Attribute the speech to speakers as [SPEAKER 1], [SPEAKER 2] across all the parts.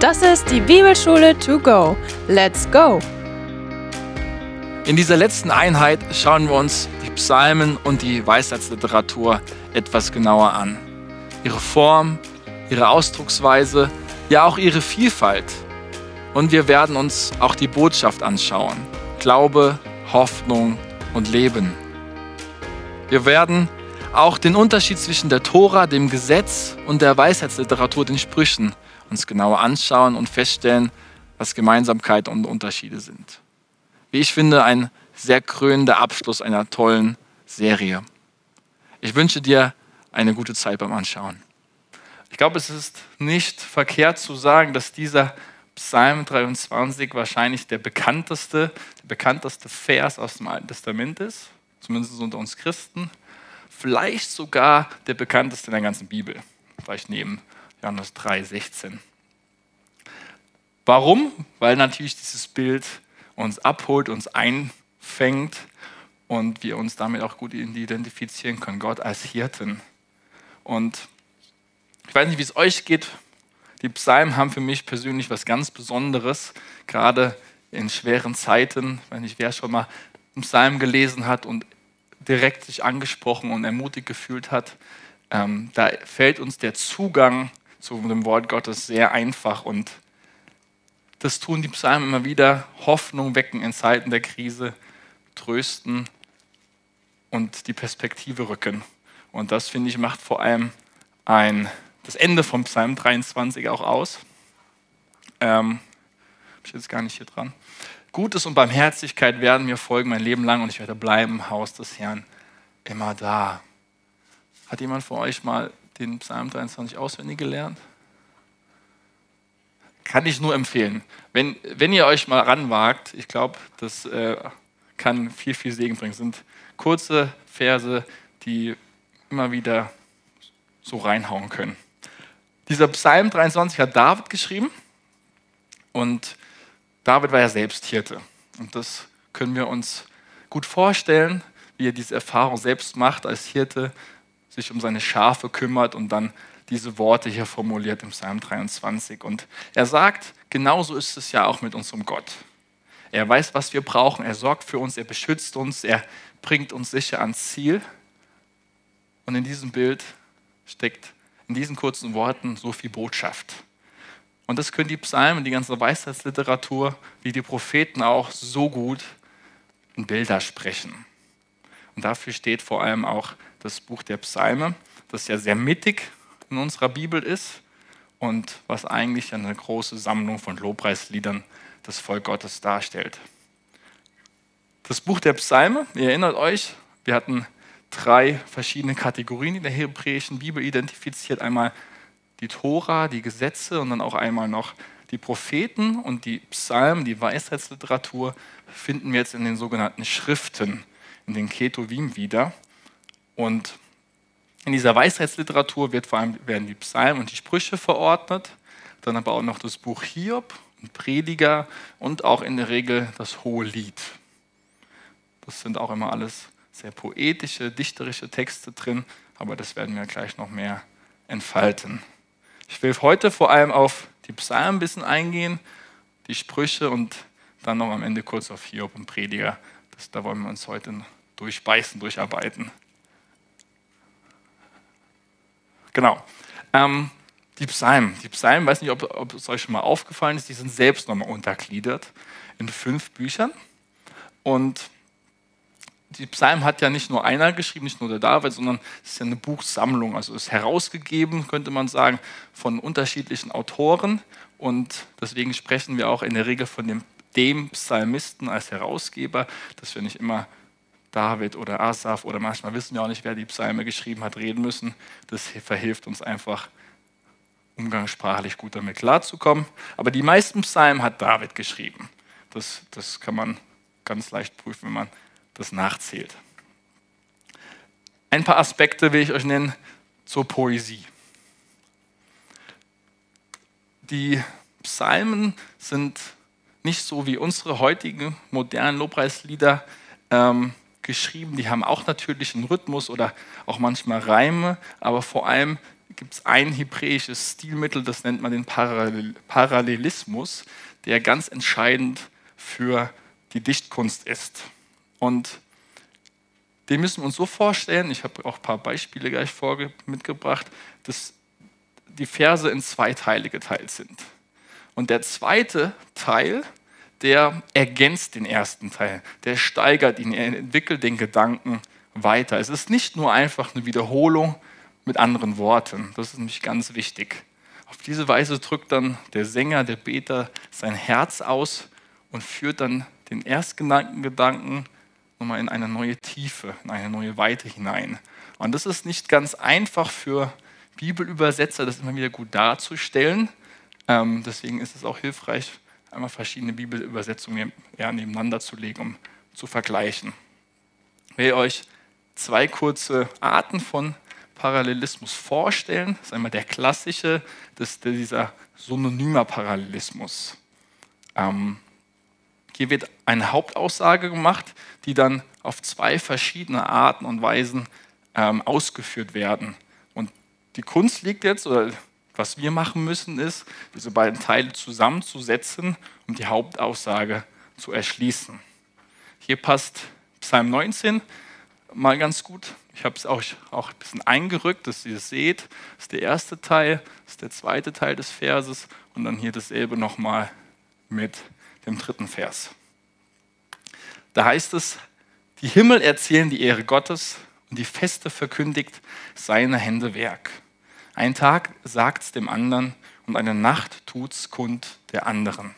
[SPEAKER 1] Das ist die Bibelschule to go. Let's go!
[SPEAKER 2] In dieser letzten Einheit schauen wir uns die Psalmen und die Weisheitsliteratur etwas genauer an. Ihre Form, ihre Ausdrucksweise, ja auch ihre Vielfalt. Und wir werden uns auch die Botschaft anschauen. Glaube, Hoffnung und Leben. Wir werden auch den Unterschied zwischen der Tora, dem Gesetz und der Weisheitsliteratur, den Sprüchen, uns genauer anschauen und feststellen, was Gemeinsamkeiten und Unterschiede sind. Wie ich finde, ein sehr krönender Abschluss einer tollen Serie. Ich wünsche dir eine gute Zeit beim Anschauen. Ich glaube, es ist nicht verkehrt zu sagen, dass dieser Psalm 23 wahrscheinlich der bekannteste, der bekannteste Vers aus dem Alten Testament ist, zumindest unter uns Christen. Vielleicht sogar der bekannteste in der ganzen Bibel, vielleicht neben Johannes 3, 16. Warum? Weil natürlich dieses Bild uns abholt, uns einfängt und wir uns damit auch gut identifizieren können. Gott als Hirten. Und ich weiß nicht, wie es euch geht. Die Psalmen haben für mich persönlich was ganz Besonderes, gerade in schweren Zeiten. Ich weiß nicht, wer schon mal einen Psalm gelesen hat und direkt sich angesprochen und ermutigt gefühlt hat. Ähm, da fällt uns der Zugang zu dem Wort Gottes sehr einfach und das tun die Psalmen immer wieder, Hoffnung wecken in Zeiten der Krise, trösten und die Perspektive rücken. Und das, finde ich, macht vor allem ein, das Ende vom Psalm 23 auch aus. Ähm, ich jetzt gar nicht hier dran. Gutes und Barmherzigkeit werden mir folgen mein Leben lang und ich werde bleiben im Haus des Herrn immer da. Hat jemand von euch mal den Psalm 23 auswendig gelernt? Kann ich nur empfehlen. Wenn, wenn ihr euch mal ranwagt, ich glaube, das äh, kann viel, viel Segen bringen. Es sind kurze Verse, die immer wieder so reinhauen können. Dieser Psalm 23 hat David geschrieben und David war ja selbst Hirte. Und das können wir uns gut vorstellen, wie er diese Erfahrung selbst macht als Hirte, sich um seine Schafe kümmert und dann diese Worte hier formuliert im Psalm 23. Und er sagt, genauso ist es ja auch mit unserem Gott. Er weiß, was wir brauchen, er sorgt für uns, er beschützt uns, er bringt uns sicher ans Ziel. Und in diesem Bild steckt in diesen kurzen Worten so viel Botschaft. Und das können die Psalmen, die ganze Weisheitsliteratur, wie die Propheten auch so gut in Bilder sprechen. Und dafür steht vor allem auch das Buch der Psalme, das ja sehr mittig in unserer Bibel ist und was eigentlich eine große Sammlung von Lobpreisliedern des Volk Gottes darstellt. Das Buch der Psalme, ihr erinnert euch, wir hatten drei verschiedene Kategorien in der hebräischen Bibel identifiziert. Einmal die Tora, die Gesetze und dann auch einmal noch die Propheten und die Psalmen, die Weisheitsliteratur finden wir jetzt in den sogenannten Schriften, in den Ketuvim wieder. Und in dieser Weisheitsliteratur wird vor allem, werden die Psalmen und die Sprüche verordnet, dann aber auch noch das Buch Hiob und Prediger und auch in der Regel das Hohe Lied. Das sind auch immer alles sehr poetische, dichterische Texte drin, aber das werden wir gleich noch mehr entfalten. Ich will heute vor allem auf die Psalmen ein bisschen eingehen, die Sprüche und dann noch am Ende kurz auf Hiob und Prediger. Das, da wollen wir uns heute durchbeißen, durcharbeiten. Genau. Ähm, die Psalmen. Die Psalmen, weiß nicht, ob, ob, es euch schon mal aufgefallen ist, die sind selbst nochmal untergliedert in fünf Büchern. Und die Psalmen hat ja nicht nur einer geschrieben, nicht nur der David, sondern es ist ja eine Buchsammlung. Also ist herausgegeben, könnte man sagen, von unterschiedlichen Autoren. Und deswegen sprechen wir auch in der Regel von dem, dem Psalmisten als Herausgeber, dass wir nicht immer David oder Asaf oder manchmal wissen wir auch nicht, wer die Psalme geschrieben hat, reden müssen. Das verhilft uns einfach, umgangssprachlich gut damit klarzukommen. Aber die meisten Psalmen hat David geschrieben. Das, das kann man ganz leicht prüfen, wenn man das nachzählt. Ein paar Aspekte will ich euch nennen zur Poesie. Die Psalmen sind nicht so wie unsere heutigen modernen Lobpreislieder ähm, geschrieben. Die haben auch natürlich einen Rhythmus oder auch manchmal Reime, aber vor allem gibt es ein hebräisches Stilmittel, das nennt man den Parallel Parallelismus, der ganz entscheidend für die Dichtkunst ist. Und den müssen wir uns so vorstellen, ich habe auch ein paar Beispiele gleich mitgebracht, dass die Verse in zwei Teile geteilt sind. Und der zweite Teil, der ergänzt den ersten Teil, der steigert ihn, er entwickelt den Gedanken weiter. Es ist nicht nur einfach eine Wiederholung mit anderen Worten, das ist nämlich ganz wichtig. Auf diese Weise drückt dann der Sänger, der Beter sein Herz aus und führt dann den erstgenannten Gedanken nochmal in eine neue Tiefe, in eine neue Weite hinein. Und das ist nicht ganz einfach für Bibelübersetzer, das immer wieder gut darzustellen. Ähm, deswegen ist es auch hilfreich, einmal verschiedene Bibelübersetzungen ja, nebeneinander zu legen, um zu vergleichen. Ich will euch zwei kurze Arten von Parallelismus vorstellen. Das ist einmal der klassische, das ist dieser synonymer Parallelismus. Ähm, hier wird eine Hauptaussage gemacht, die dann auf zwei verschiedene Arten und Weisen ähm, ausgeführt werden. Und die Kunst liegt jetzt, oder was wir machen müssen, ist, diese beiden Teile zusammenzusetzen, um die Hauptaussage zu erschließen. Hier passt Psalm 19 mal ganz gut. Ich habe es auch, auch ein bisschen eingerückt, dass ihr es seht. Das ist der erste Teil, das ist der zweite Teil des Verses und dann hier dasselbe nochmal mit dem dritten Vers. Da heißt es, die Himmel erzählen die Ehre Gottes und die Feste verkündigt seine Hände Werk. Ein Tag sagt's dem anderen und eine Nacht tut's kund der anderen.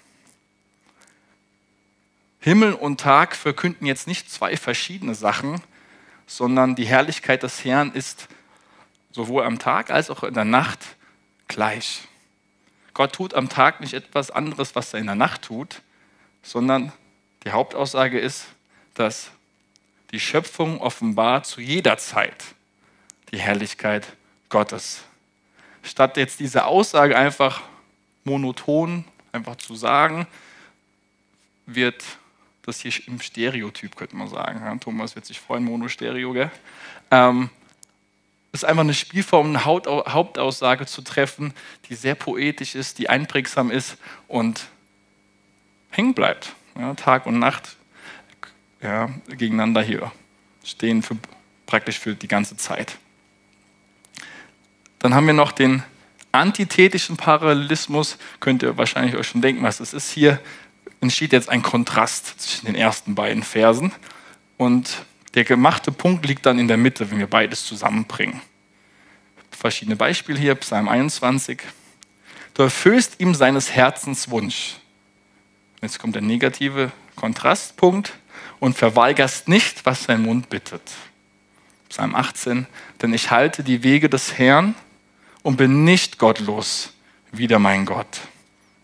[SPEAKER 2] Himmel und Tag verkünden jetzt nicht zwei verschiedene Sachen, sondern die Herrlichkeit des Herrn ist sowohl am Tag als auch in der Nacht gleich. Gott tut am Tag nicht etwas anderes, was er in der Nacht tut, sondern die Hauptaussage ist, dass die Schöpfung offenbart zu jeder Zeit die Herrlichkeit Gottes. Statt jetzt diese Aussage einfach monoton einfach zu sagen, wird das hier im Stereotyp, könnte man sagen. Thomas wird sich freuen, Monostereo, gell? Ähm, ist einfach eine Spielform, eine Hauptaussage zu treffen, die sehr poetisch ist, die einprägsam ist und hängen bleibt. Ja, Tag und Nacht ja, gegeneinander hier stehen für, praktisch für die ganze Zeit. Dann haben wir noch den antithetischen Parallelismus. Könnt ihr wahrscheinlich euch schon denken, was das ist. Hier entsteht jetzt ein Kontrast zwischen den ersten beiden Versen. Und der gemachte Punkt liegt dann in der Mitte, wenn wir beides zusammenbringen. Verschiedene Beispiele hier, Psalm 21. Du erfüllst ihm seines Herzens Wunsch. Jetzt kommt der negative Kontrastpunkt und verweigerst nicht, was sein Mund bittet. Psalm 18, denn ich halte die Wege des Herrn und bin nicht gottlos, wieder mein Gott.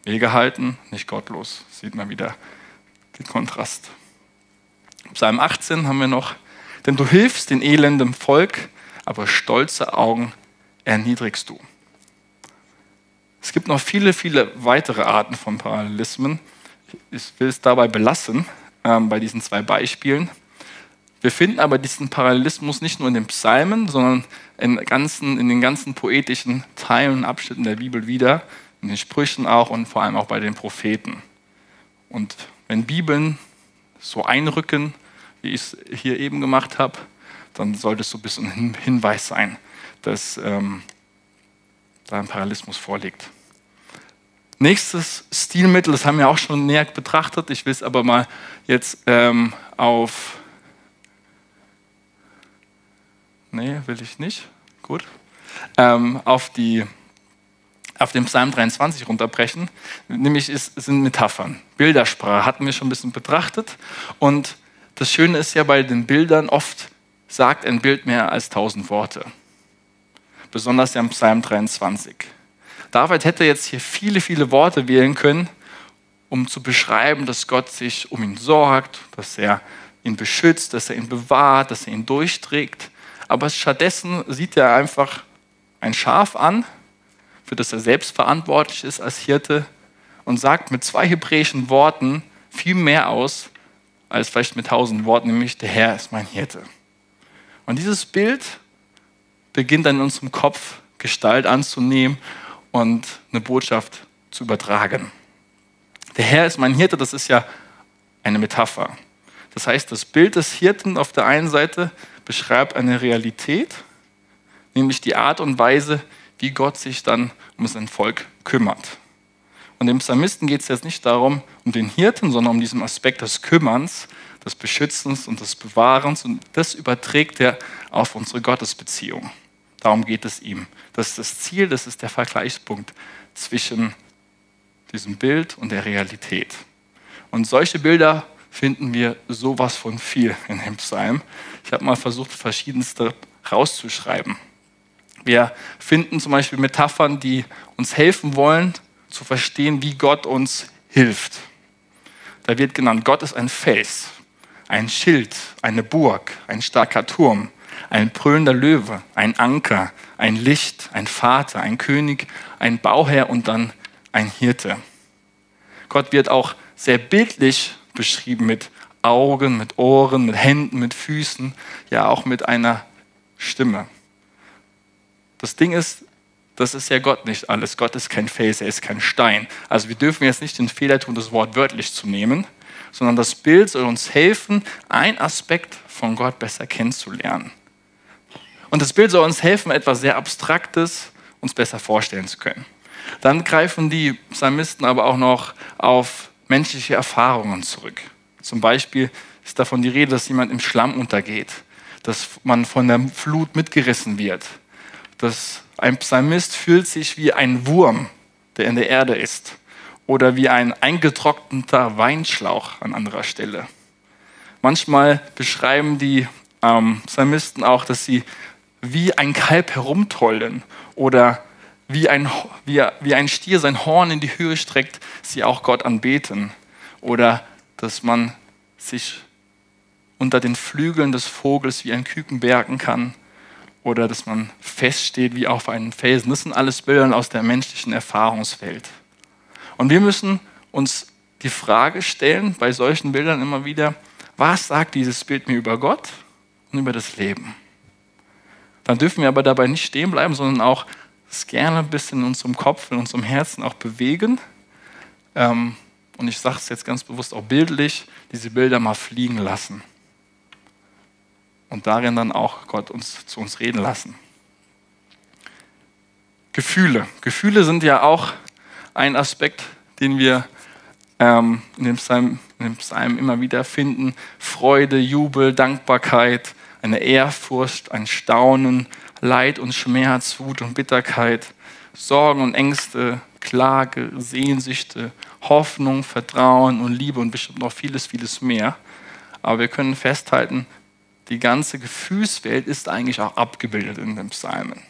[SPEAKER 2] Wege halten, nicht gottlos. Sieht man wieder den Kontrast. Psalm 18 haben wir noch, denn du hilfst den elendem Volk, aber stolze Augen erniedrigst du. Es gibt noch viele, viele weitere Arten von Parallelismen ich will es dabei belassen, ähm, bei diesen zwei Beispielen. Wir finden aber diesen Parallelismus nicht nur in den Psalmen, sondern in, ganzen, in den ganzen poetischen Teilen und Abschnitten der Bibel wieder, in den Sprüchen auch und vor allem auch bei den Propheten. Und wenn Bibeln so einrücken, wie ich es hier eben gemacht habe, dann sollte es so ein bisschen ein Hinweis sein, dass ähm, da ein Parallelismus vorliegt. Nächstes Stilmittel, das haben wir auch schon näher betrachtet. Ich will es aber mal jetzt ähm, auf. Nee, will ich nicht. Gut. Ähm, auf, die, auf den Psalm 23 runterbrechen. Nämlich ist, sind Metaphern. Bildersprache hatten wir schon ein bisschen betrachtet. Und das Schöne ist ja bei den Bildern, oft sagt ein Bild mehr als tausend Worte. Besonders ja im Psalm 23. David hätte jetzt hier viele, viele Worte wählen können, um zu beschreiben, dass Gott sich um ihn sorgt, dass er ihn beschützt, dass er ihn bewahrt, dass er ihn durchträgt. Aber stattdessen sieht er einfach ein Schaf an, für das er selbst verantwortlich ist als Hirte und sagt mit zwei hebräischen Worten viel mehr aus als vielleicht mit tausend Worten, nämlich der Herr ist mein Hirte. Und dieses Bild beginnt dann in unserem Kopf Gestalt anzunehmen und eine Botschaft zu übertragen. Der Herr ist mein Hirte, das ist ja eine Metapher. Das heißt, das Bild des Hirten auf der einen Seite beschreibt eine Realität, nämlich die Art und Weise, wie Gott sich dann um sein Volk kümmert. Und dem Psalmisten geht es jetzt nicht darum, um den Hirten, sondern um diesen Aspekt des Kümmerns, des Beschützens und des Bewahrens. Und das überträgt er auf unsere Gottesbeziehung. Darum geht es ihm. Das ist das Ziel, das ist der Vergleichspunkt zwischen diesem Bild und der Realität. Und solche Bilder finden wir sowas von viel in dem Psalm. Ich habe mal versucht, verschiedenste rauszuschreiben. Wir finden zum Beispiel Metaphern, die uns helfen wollen, zu verstehen, wie Gott uns hilft. Da wird genannt, Gott ist ein Fels, ein Schild, eine Burg, ein starker Turm, ein brüllender Löwe, ein Anker, ein Licht, ein Vater, ein König, ein Bauherr und dann ein Hirte. Gott wird auch sehr bildlich beschrieben mit Augen, mit Ohren, mit Händen, mit Füßen, ja auch mit einer Stimme. Das Ding ist, das ist ja Gott nicht alles. Gott ist kein Fels, er ist kein Stein. Also wir dürfen jetzt nicht den Fehler tun, das Wort wörtlich zu nehmen, sondern das Bild soll uns helfen, einen Aspekt von Gott besser kennenzulernen. Und das Bild soll uns helfen, etwas sehr Abstraktes uns besser vorstellen zu können. Dann greifen die Psalmisten aber auch noch auf menschliche Erfahrungen zurück. Zum Beispiel ist davon die Rede, dass jemand im Schlamm untergeht, dass man von der Flut mitgerissen wird, dass ein Psalmist fühlt sich wie ein Wurm, der in der Erde ist, oder wie ein eingetrockneter Weinschlauch an anderer Stelle. Manchmal beschreiben die ähm, Psalmisten auch, dass sie wie ein Kalb herumtollen oder wie ein, wie, wie ein Stier sein Horn in die Höhe streckt, sie auch Gott anbeten. Oder dass man sich unter den Flügeln des Vogels wie ein Küken bergen kann. Oder dass man feststeht wie auf einem Felsen. Das sind alles Bilder aus der menschlichen Erfahrungswelt. Und wir müssen uns die Frage stellen, bei solchen Bildern immer wieder, was sagt dieses Bild mir über Gott und über das Leben? Dann dürfen wir aber dabei nicht stehen bleiben, sondern auch es gerne ein bisschen in unserem Kopf, in unserem Herzen auch bewegen. Ähm, und ich sage es jetzt ganz bewusst auch bildlich, diese Bilder mal fliegen lassen. Und darin dann auch Gott uns zu uns reden lassen. Gefühle. Gefühle sind ja auch ein Aspekt, den wir ähm, in, dem Psalm, in dem Psalm immer wieder finden. Freude, Jubel, Dankbarkeit, eine Ehrfurcht, ein Staunen, Leid und Schmerz, Wut und Bitterkeit, Sorgen und Ängste, Klage, Sehnsüchte, Hoffnung, Vertrauen und Liebe und bestimmt noch vieles, vieles mehr. Aber wir können festhalten, die ganze Gefühlswelt ist eigentlich auch abgebildet in den Psalmen.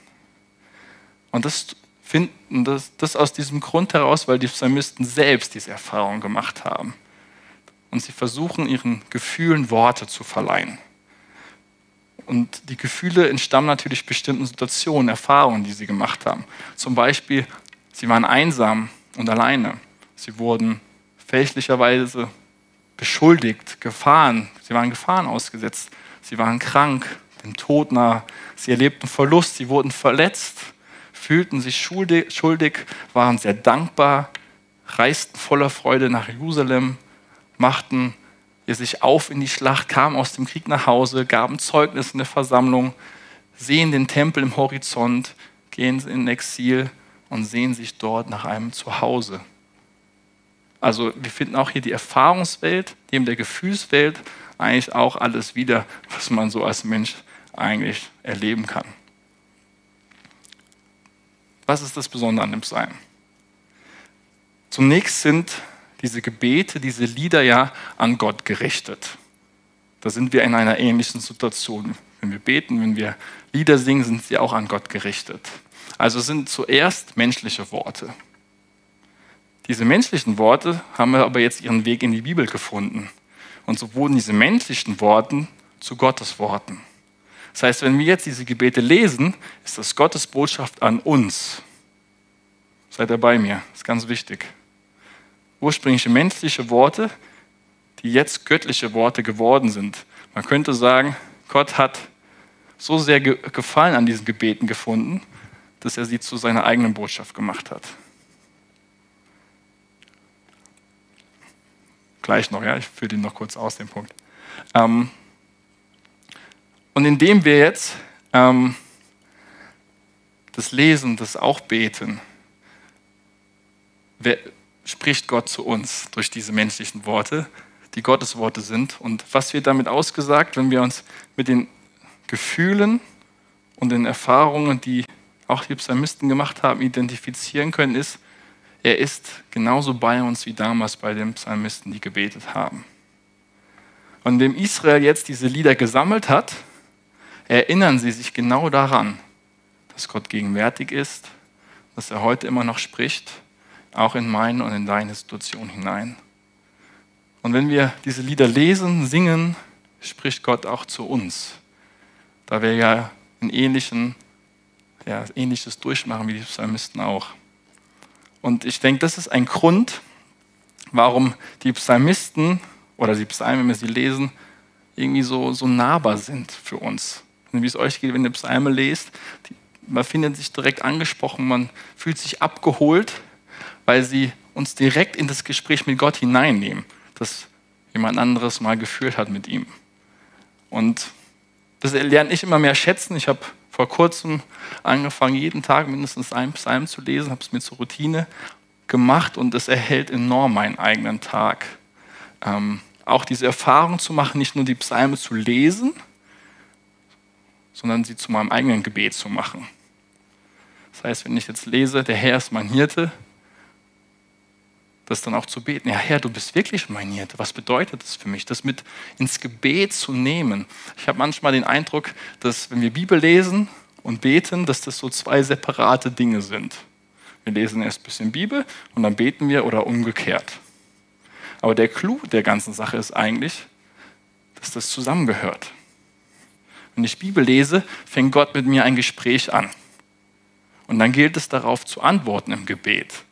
[SPEAKER 2] Und das finden das, das aus diesem Grund heraus, weil die Psalmisten selbst diese Erfahrung gemacht haben. Und sie versuchen, ihren Gefühlen Worte zu verleihen. Und die Gefühle entstammen natürlich bestimmten Situationen, Erfahrungen, die sie gemacht haben. Zum Beispiel, sie waren einsam und alleine. Sie wurden fälschlicherweise beschuldigt, Gefahren. Sie waren Gefahren ausgesetzt. Sie waren krank, dem Tod nah. Sie erlebten Verlust. Sie wurden verletzt, fühlten sich schuldig, waren sehr dankbar, reisten voller Freude nach Jerusalem, machten ihr sich auf in die Schlacht, kamen aus dem Krieg nach Hause, gaben Zeugnis in der Versammlung, sehen den Tempel im Horizont, gehen in Exil und sehen sich dort nach einem Zuhause. Also wir finden auch hier die Erfahrungswelt, neben der Gefühlswelt eigentlich auch alles wieder, was man so als Mensch eigentlich erleben kann. Was ist das Besondere an dem Psalm? Zunächst sind diese Gebete, diese Lieder ja an Gott gerichtet. Da sind wir in einer ähnlichen Situation. Wenn wir beten, wenn wir Lieder singen, sind sie auch an Gott gerichtet. Also sind zuerst menschliche Worte. Diese menschlichen Worte haben aber jetzt ihren Weg in die Bibel gefunden. Und so wurden diese menschlichen Worte zu Gottes Worten. Das heißt, wenn wir jetzt diese Gebete lesen, ist das Gottes Botschaft an uns. Seid ihr bei mir? Das ist ganz wichtig ursprüngliche menschliche Worte, die jetzt göttliche Worte geworden sind. Man könnte sagen, Gott hat so sehr Gefallen an diesen Gebeten gefunden, dass er sie zu seiner eigenen Botschaft gemacht hat. Gleich noch, ja, ich führe den noch kurz aus, den Punkt. Ähm, und indem wir jetzt ähm, das Lesen, das auch Beten, spricht Gott zu uns durch diese menschlichen Worte, die Gottes Worte sind. Und was wird damit ausgesagt, wenn wir uns mit den Gefühlen und den Erfahrungen, die auch die Psalmisten gemacht haben, identifizieren können, ist, er ist genauso bei uns wie damals bei den Psalmisten, die gebetet haben. Und indem Israel jetzt diese Lieder gesammelt hat, erinnern sie sich genau daran, dass Gott gegenwärtig ist, dass er heute immer noch spricht, auch in meine und in deine Situation hinein. Und wenn wir diese Lieder lesen, singen, spricht Gott auch zu uns. Da wir ja ein ähnlichen, ja, ähnliches durchmachen wie die Psalmisten auch. Und ich denke, das ist ein Grund, warum die Psalmisten oder die Psalmen, wenn wir sie lesen, irgendwie so, so nahbar sind für uns. Wie es euch geht, wenn ihr Psalme lest, die, man findet sich direkt angesprochen, man fühlt sich abgeholt, weil sie uns direkt in das Gespräch mit Gott hineinnehmen das jemand anderes mal geführt hat mit ihm. Und das lerne ich immer mehr schätzen. Ich habe vor kurzem angefangen, jeden Tag mindestens einen Psalm zu lesen, habe es mir zur Routine gemacht und es erhält enorm meinen eigenen Tag. Ähm, auch diese Erfahrung zu machen, nicht nur die Psalme zu lesen, sondern sie zu meinem eigenen Gebet zu machen. Das heißt, wenn ich jetzt lese, der Herr ist mein Hirte, das dann auch zu beten. Ja, Herr, du bist wirklich mein Hirte. Was bedeutet das für mich, das mit ins Gebet zu nehmen? Ich habe manchmal den Eindruck, dass wenn wir Bibel lesen und beten, dass das so zwei separate Dinge sind. Wir lesen erst ein bisschen Bibel und dann beten wir oder umgekehrt. Aber der Clou der ganzen Sache ist eigentlich, dass das zusammengehört. Wenn ich Bibel lese, fängt Gott mit mir ein Gespräch an. Und dann gilt es darauf zu antworten im Gebet.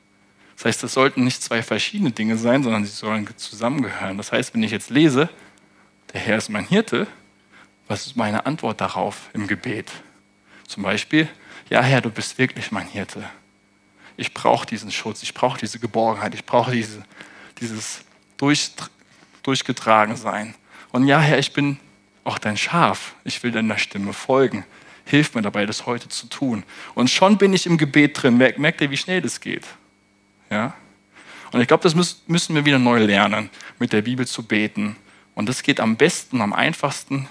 [SPEAKER 2] Das heißt, das sollten nicht zwei verschiedene Dinge sein, sondern sie sollen zusammengehören. Das heißt, wenn ich jetzt lese, der Herr ist mein Hirte, was ist meine Antwort darauf im Gebet? Zum Beispiel, ja Herr, du bist wirklich mein Hirte. Ich brauche diesen Schutz, ich brauche diese Geborgenheit, ich brauche diese, dieses durch, durchgetragen sein. Und ja Herr, ich bin auch dein Schaf, ich will deiner Stimme folgen. Hilf mir dabei, das heute zu tun. Und schon bin ich im Gebet drin. Merkt ihr, wie schnell das geht? Ja? Und ich glaube, das müssen wir wieder neu lernen, mit der Bibel zu beten. Und das geht am besten, am einfachsten,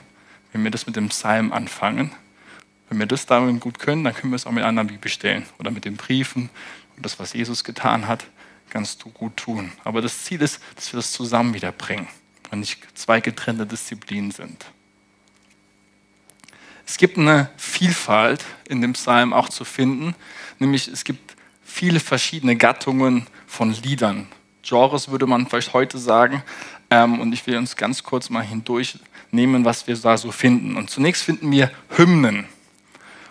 [SPEAKER 2] wenn wir das mit dem Psalm anfangen. Wenn wir das damit gut können, dann können wir es auch mit anderen Bibelstellen oder mit den Briefen und das, was Jesus getan hat, ganz gut tun. Aber das Ziel ist, dass wir das zusammen wiederbringen und nicht zwei getrennte Disziplinen sind. Es gibt eine Vielfalt in dem Psalm auch zu finden, nämlich es gibt viele verschiedene Gattungen von Liedern. Genres würde man vielleicht heute sagen. Ähm, und ich will uns ganz kurz mal hindurchnehmen, was wir da so finden. Und zunächst finden wir Hymnen.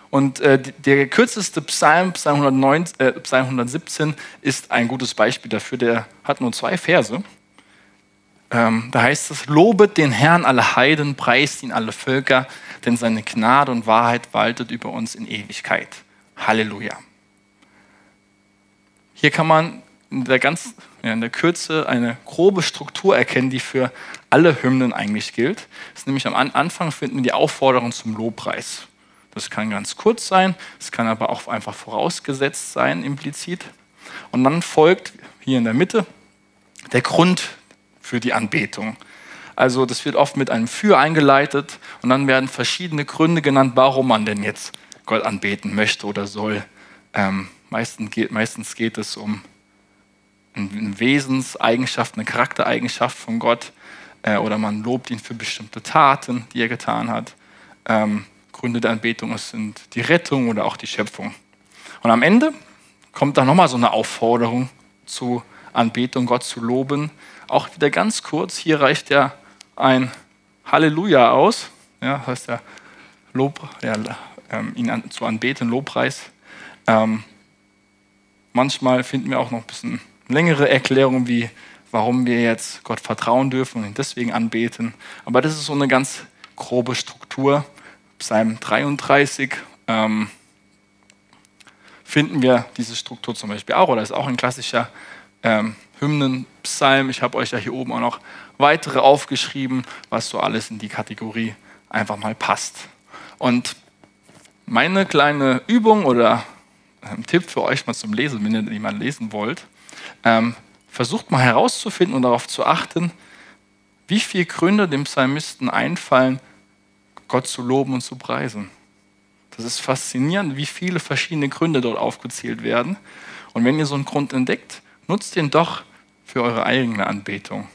[SPEAKER 2] Und äh, der kürzeste Psalm, Psalm, 109, äh, Psalm 117, ist ein gutes Beispiel dafür. Der hat nur zwei Verse. Ähm, da heißt es, lobet den Herrn alle Heiden, preist ihn alle Völker, denn seine Gnade und Wahrheit waltet über uns in Ewigkeit. Halleluja. Hier kann man in der, ganz, in der Kürze eine grobe Struktur erkennen, die für alle Hymnen eigentlich gilt. Das ist nämlich am Anfang finden wir die Aufforderung zum Lobpreis. Das kann ganz kurz sein, es kann aber auch einfach vorausgesetzt sein, implizit. Und dann folgt hier in der Mitte der Grund für die Anbetung. Also das wird oft mit einem Für eingeleitet und dann werden verschiedene Gründe genannt, warum man denn jetzt Gott anbeten möchte oder soll. Ähm, Meistens geht, meistens geht es um eine Wesenseigenschaft, eine Charaktereigenschaft von Gott äh, oder man lobt ihn für bestimmte Taten, die er getan hat. Ähm, Gründe der Anbetung sind die Rettung oder auch die Schöpfung. Und am Ende kommt dann nochmal so eine Aufforderung zu Anbetung, Gott zu loben. Auch wieder ganz kurz, hier reicht ja ein Halleluja aus, ja, heißt ja Lob, ja, ähm, ihn an, zu anbeten, Lobpreis. Ähm, Manchmal finden wir auch noch ein bisschen längere Erklärungen, wie warum wir jetzt Gott vertrauen dürfen und ihn deswegen anbeten. Aber das ist so eine ganz grobe Struktur. Psalm 33, ähm, finden wir diese Struktur zum Beispiel auch, oder ist auch ein klassischer ähm, Hymnenpsalm. Ich habe euch ja hier oben auch noch weitere aufgeschrieben, was so alles in die Kategorie einfach mal passt. Und meine kleine Übung oder ähm, Tipp für euch mal zum Lesen, wenn ihr jemand lesen wollt, ähm, versucht mal herauszufinden und darauf zu achten, wie viele Gründe dem Psalmisten einfallen, Gott zu loben und zu preisen. Das ist faszinierend, wie viele verschiedene Gründe dort aufgezählt werden. Und wenn ihr so einen Grund entdeckt, nutzt ihn doch für eure eigene Anbetung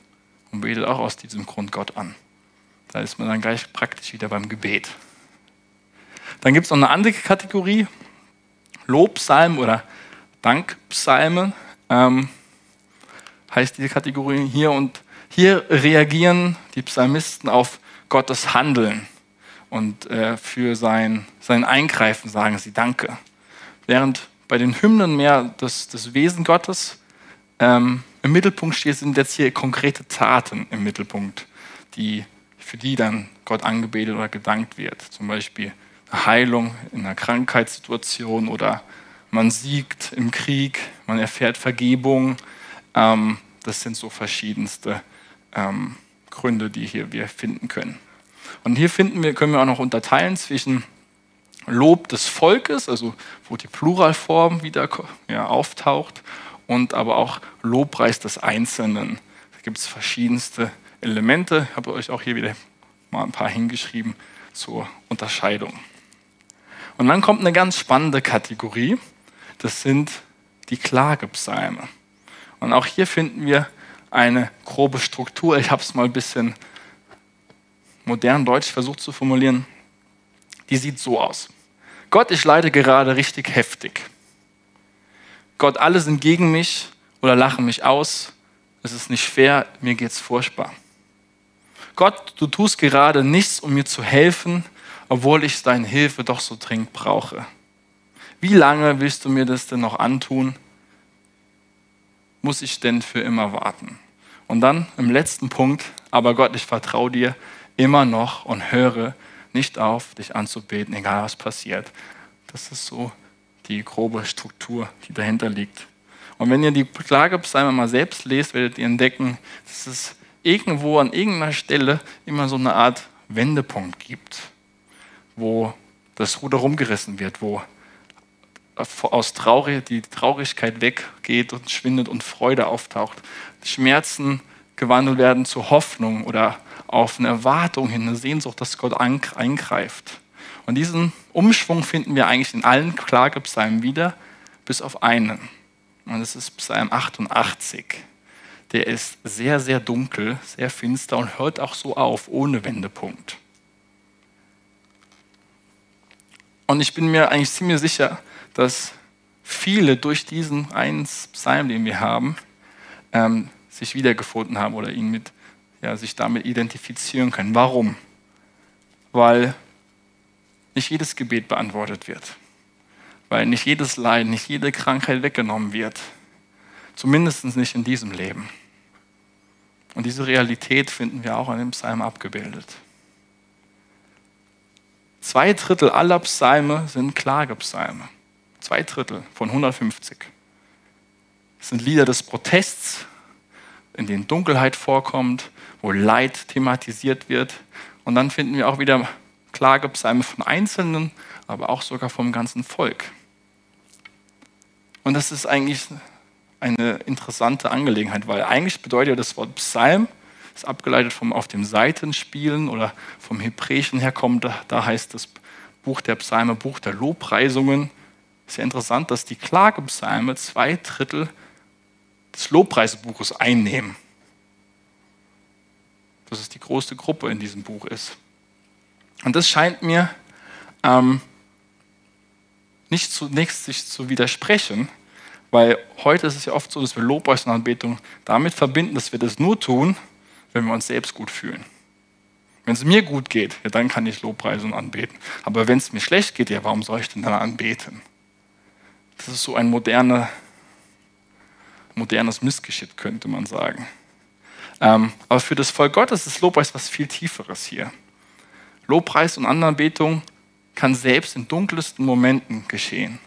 [SPEAKER 2] und betet auch aus diesem Grund Gott an. Da ist man dann gleich praktisch wieder beim Gebet. Dann gibt es noch eine andere Kategorie, Lobpsalmen oder Dankpsalmen ähm, heißt diese Kategorie hier. Und hier reagieren die Psalmisten auf Gottes Handeln und äh, für sein, sein Eingreifen sagen sie Danke. Während bei den Hymnen mehr das, das Wesen Gottes ähm, im Mittelpunkt steht, sind jetzt hier konkrete Taten im Mittelpunkt, die, für die dann Gott angebetet oder gedankt wird. Zum Beispiel Heilung in einer Krankheitssituation oder man siegt im Krieg, man erfährt Vergebung. Ähm, das sind so verschiedenste ähm, Gründe, die hier wir finden können. Und hier finden wir, können wir auch noch unterteilen zwischen Lob des Volkes, also wo die Pluralform wieder ja, auftaucht, und aber auch Lobpreis des Einzelnen. Da gibt es verschiedenste Elemente. Ich habe euch auch hier wieder mal ein paar hingeschrieben zur Unterscheidung. Und dann kommt eine ganz spannende Kategorie. Das sind die Klagepsalme. Und auch hier finden wir eine grobe Struktur. Ich habe es mal ein bisschen modern deutsch versucht zu formulieren. Die sieht so aus. Gott, ich leide gerade richtig heftig. Gott, alle sind gegen mich oder lachen mich aus. Es ist nicht fair, mir geht es furchtbar. Gott, du tust gerade nichts, um mir zu helfen, obwohl ich deine Hilfe doch so dringend brauche. Wie lange willst du mir das denn noch antun? Muss ich denn für immer warten? Und dann im letzten Punkt, aber Gott, ich vertraue dir immer noch und höre nicht auf, dich anzubeten, egal was passiert. Das ist so die grobe Struktur, die dahinter liegt. Und wenn ihr die Klagepsalme mal selbst lest, werdet ihr entdecken, dass es irgendwo an irgendeiner Stelle immer so eine Art Wendepunkt gibt, wo das Ruder rumgerissen wird, wo aus Traurig, die Traurigkeit weggeht und schwindet und Freude auftaucht. Schmerzen gewandelt werden zu Hoffnung oder auf eine Erwartung hin, eine Sehnsucht, dass Gott eingreift. Und diesen Umschwung finden wir eigentlich in allen Klagepsalmen wieder, bis auf einen. Und das ist Psalm 88. Der ist sehr, sehr dunkel, sehr finster und hört auch so auf, ohne Wendepunkt. Und ich bin mir eigentlich ziemlich sicher, dass viele durch diesen einen Psalm, den wir haben, ähm, sich wiedergefunden haben oder ihn mit, ja, sich damit identifizieren können. Warum? Weil nicht jedes Gebet beantwortet wird. Weil nicht jedes Leid, nicht jede Krankheit weggenommen wird. Zumindest nicht in diesem Leben. Und diese Realität finden wir auch an dem Psalm abgebildet. Zwei Drittel aller Psalme sind Klagepsalme. Zwei Drittel von 150. Das sind Lieder des Protests, in denen Dunkelheit vorkommt, wo Leid thematisiert wird. Und dann finden wir auch wieder Klagepsalme von Einzelnen, aber auch sogar vom ganzen Volk. Und das ist eigentlich eine interessante Angelegenheit, weil eigentlich bedeutet das Wort Psalm, ist abgeleitet vom auf dem Seitenspielen oder vom Hebräischen herkommt, da heißt das Buch der Psalme, Buch der Lobpreisungen. Ist ja interessant, dass die Klagepsalme zwei Drittel des Lobpreisebuches einnehmen. Dass es die größte Gruppe in diesem Buch ist. Und das scheint mir ähm, nicht zunächst sich zu widersprechen, weil heute ist es ja oft so, dass wir Lobpreis und Anbetung damit verbinden, dass wir das nur tun, wenn wir uns selbst gut fühlen. Wenn es mir gut geht, ja, dann kann ich Lobpreis und anbeten. Aber wenn es mir schlecht geht, ja, warum soll ich denn dann anbeten? Das ist so ein moderner, modernes Missgeschick, könnte man sagen. Ähm, aber für das Volk Gottes ist Lobpreis was viel Tieferes hier. Lobpreis und Anbetung kann selbst in dunkelsten Momenten geschehen.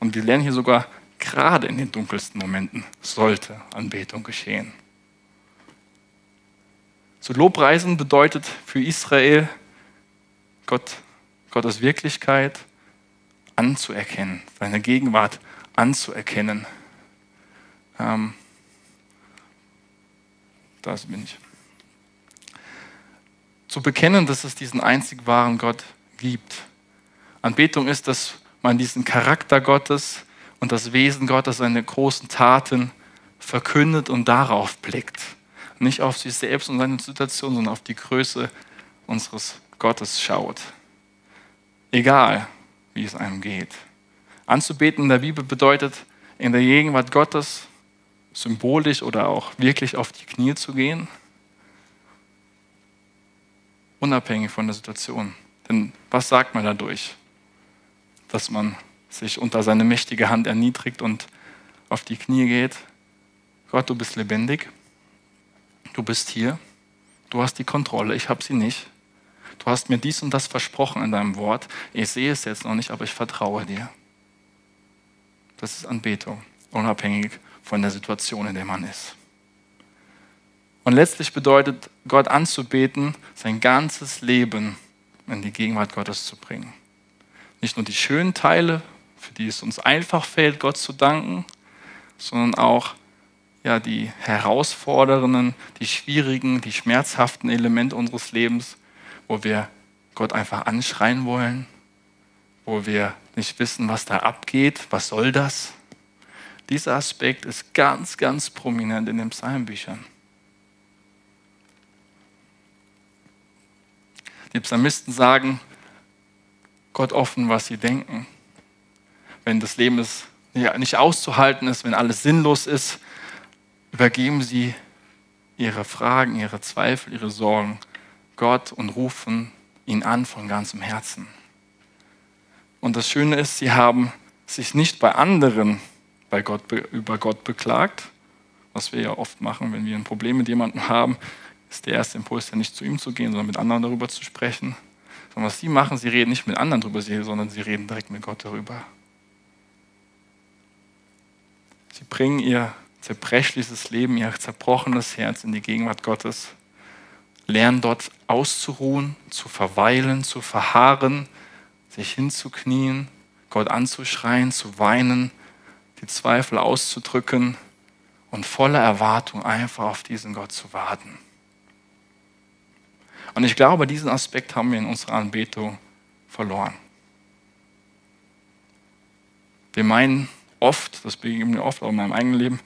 [SPEAKER 2] Und wir lernen hier sogar, gerade in den dunkelsten Momenten sollte Anbetung geschehen. Zu Lobpreisen bedeutet für Israel, Gott, Gottes Wirklichkeit anzuerkennen, seine Gegenwart anzuerkennen. Ähm, das bin ich. Zu bekennen, dass es diesen einzig wahren Gott gibt. Anbetung ist, dass man diesen Charakter Gottes und das Wesen Gottes, seine großen Taten verkündet und darauf blickt. Nicht auf sich selbst und seine Situation, sondern auf die Größe unseres Gottes schaut. Egal, wie es einem geht. Anzubeten in der Bibel bedeutet, in der Gegenwart Gottes symbolisch oder auch wirklich auf die Knie zu gehen, unabhängig von der Situation. Denn was sagt man dadurch? Dass man sich unter seine mächtige Hand erniedrigt und auf die Knie geht. Gott, du bist lebendig. Du bist hier. Du hast die Kontrolle. Ich habe sie nicht. Du hast mir dies und das versprochen in deinem Wort. Ich sehe es jetzt noch nicht, aber ich vertraue dir. Das ist Anbetung, unabhängig von der Situation, in der man ist. Und letztlich bedeutet Gott anzubeten, sein ganzes Leben in die Gegenwart Gottes zu bringen. Nicht nur die schönen Teile, für die es uns einfach fällt, Gott zu danken, sondern auch ja, die herausfordernden, die schwierigen, die schmerzhaften Elemente unseres Lebens, wo wir Gott einfach anschreien wollen, wo wir nicht wissen, was da abgeht, was soll das? Dieser Aspekt ist ganz, ganz prominent in den Psalmbüchern. Die Psalmisten sagen Gott offen, was sie denken. Wenn das Leben nicht auszuhalten ist, wenn alles sinnlos ist, übergeben sie ihre Fragen, ihre Zweifel, ihre Sorgen Gott und rufen ihn an von ganzem Herzen. Und das Schöne ist, sie haben sich nicht bei anderen bei Gott, über Gott beklagt, was wir ja oft machen, wenn wir ein Problem mit jemandem haben, ist der erste Impuls ja nicht zu ihm zu gehen, sondern mit anderen darüber zu sprechen. Sondern was sie machen, sie reden nicht mit anderen darüber, sondern sie reden direkt mit Gott darüber. Sie bringen ihr zerbrechliches Leben, ihr zerbrochenes Herz in die Gegenwart Gottes lernen dort auszuruhen, zu verweilen, zu verharren, sich hinzuknien, Gott anzuschreien, zu weinen, die Zweifel auszudrücken und voller Erwartung einfach auf diesen Gott zu warten. Und ich glaube, diesen Aspekt haben wir in unserer Anbetung verloren. Wir meinen oft, das begegnet mir oft auch in meinem eigenen Leben,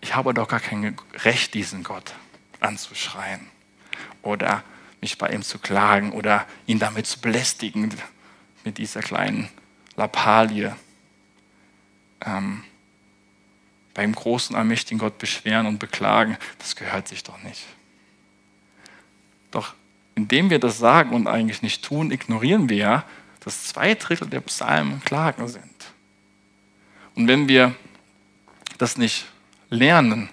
[SPEAKER 2] ich habe doch gar kein Recht, diesen Gott anzuschreien oder mich bei ihm zu klagen oder ihn damit zu belästigen mit dieser kleinen Lappalie. Ähm, beim großen, allmächtigen Gott beschweren und beklagen, das gehört sich doch nicht. Doch indem wir das sagen und eigentlich nicht tun, ignorieren wir ja, dass zwei Drittel der Psalmen Klagen sind. Und wenn wir das nicht lernen,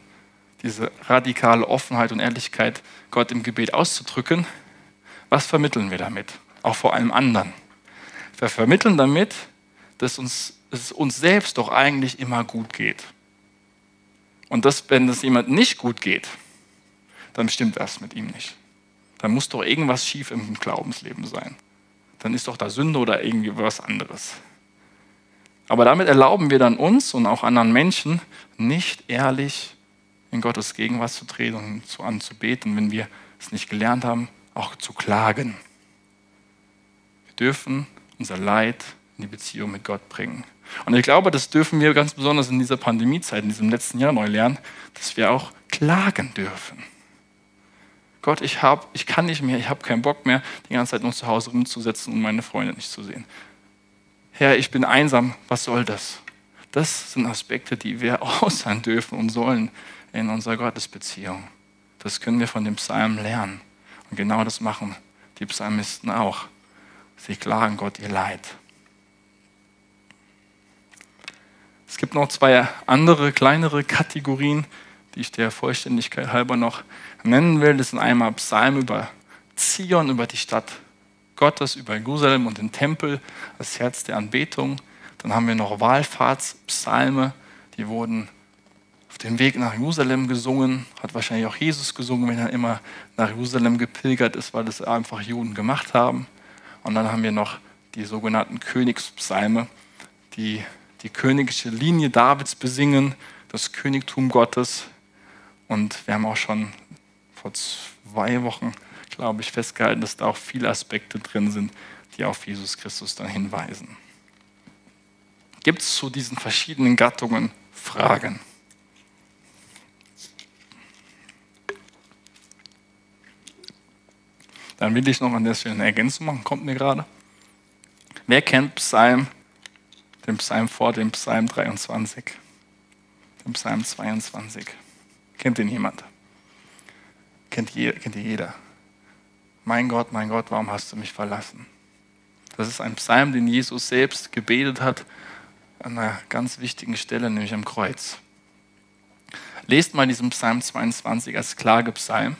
[SPEAKER 2] diese radikale Offenheit und Ehrlichkeit Gott im Gebet auszudrücken, was vermitteln wir damit? Auch vor allem anderen. Wir vermitteln damit, dass uns, es uns selbst doch eigentlich immer gut geht. Und dass, wenn es jemand nicht gut geht, dann stimmt das mit ihm nicht. Dann muss doch irgendwas schief im Glaubensleben sein. Dann ist doch da Sünde oder irgendwie was anderes. Aber damit erlauben wir dann uns und auch anderen Menschen nicht ehrlich in Gottes Gegenwart zu treten und zu anzubeten, wenn wir es nicht gelernt haben, auch zu klagen. Wir dürfen unser Leid in die Beziehung mit Gott bringen. Und ich glaube, das dürfen wir ganz besonders in dieser Pandemiezeit, in diesem letzten Jahr neu lernen, dass wir auch klagen dürfen. Gott, ich, hab, ich kann nicht mehr, ich habe keinen Bock mehr, die ganze Zeit nur zu Hause rumzusetzen und meine Freunde nicht zu sehen. Herr, ich bin einsam, was soll das? Das sind Aspekte, die wir äußern dürfen und sollen in unserer Gottesbeziehung. Das können wir von dem Psalm lernen. Und genau das machen die Psalmisten auch. Sie klagen Gott ihr Leid. Es gibt noch zwei andere kleinere Kategorien, die ich der Vollständigkeit halber noch nennen will. Das sind einmal Psalmen über Zion, über die Stadt Gottes, über Jerusalem und den Tempel, das Herz der Anbetung. Dann haben wir noch Wallfahrtspsalme, die wurden auf dem Weg nach Jerusalem gesungen, hat wahrscheinlich auch Jesus gesungen, wenn er immer nach Jerusalem gepilgert ist, weil das einfach Juden gemacht haben. Und dann haben wir noch die sogenannten Königspsalme, die die königliche Linie Davids besingen, das Königtum Gottes. Und wir haben auch schon vor zwei Wochen, glaube ich, festgehalten, dass da auch viele Aspekte drin sind, die auf Jesus Christus dann hinweisen. Gibt es zu diesen verschiedenen Gattungen Fragen? Dann will ich noch an der Stelle eine Ergänzung machen, kommt mir gerade. Wer kennt Psalm, den Psalm vor dem Psalm 23, den Psalm 22? Kennt den jemand? Kennt, je, kennt jeder. Mein Gott, mein Gott, warum hast du mich verlassen? Das ist ein Psalm, den Jesus selbst gebetet hat an einer ganz wichtigen Stelle, nämlich am Kreuz. Lest mal diesen Psalm 22 als Klagepsalm.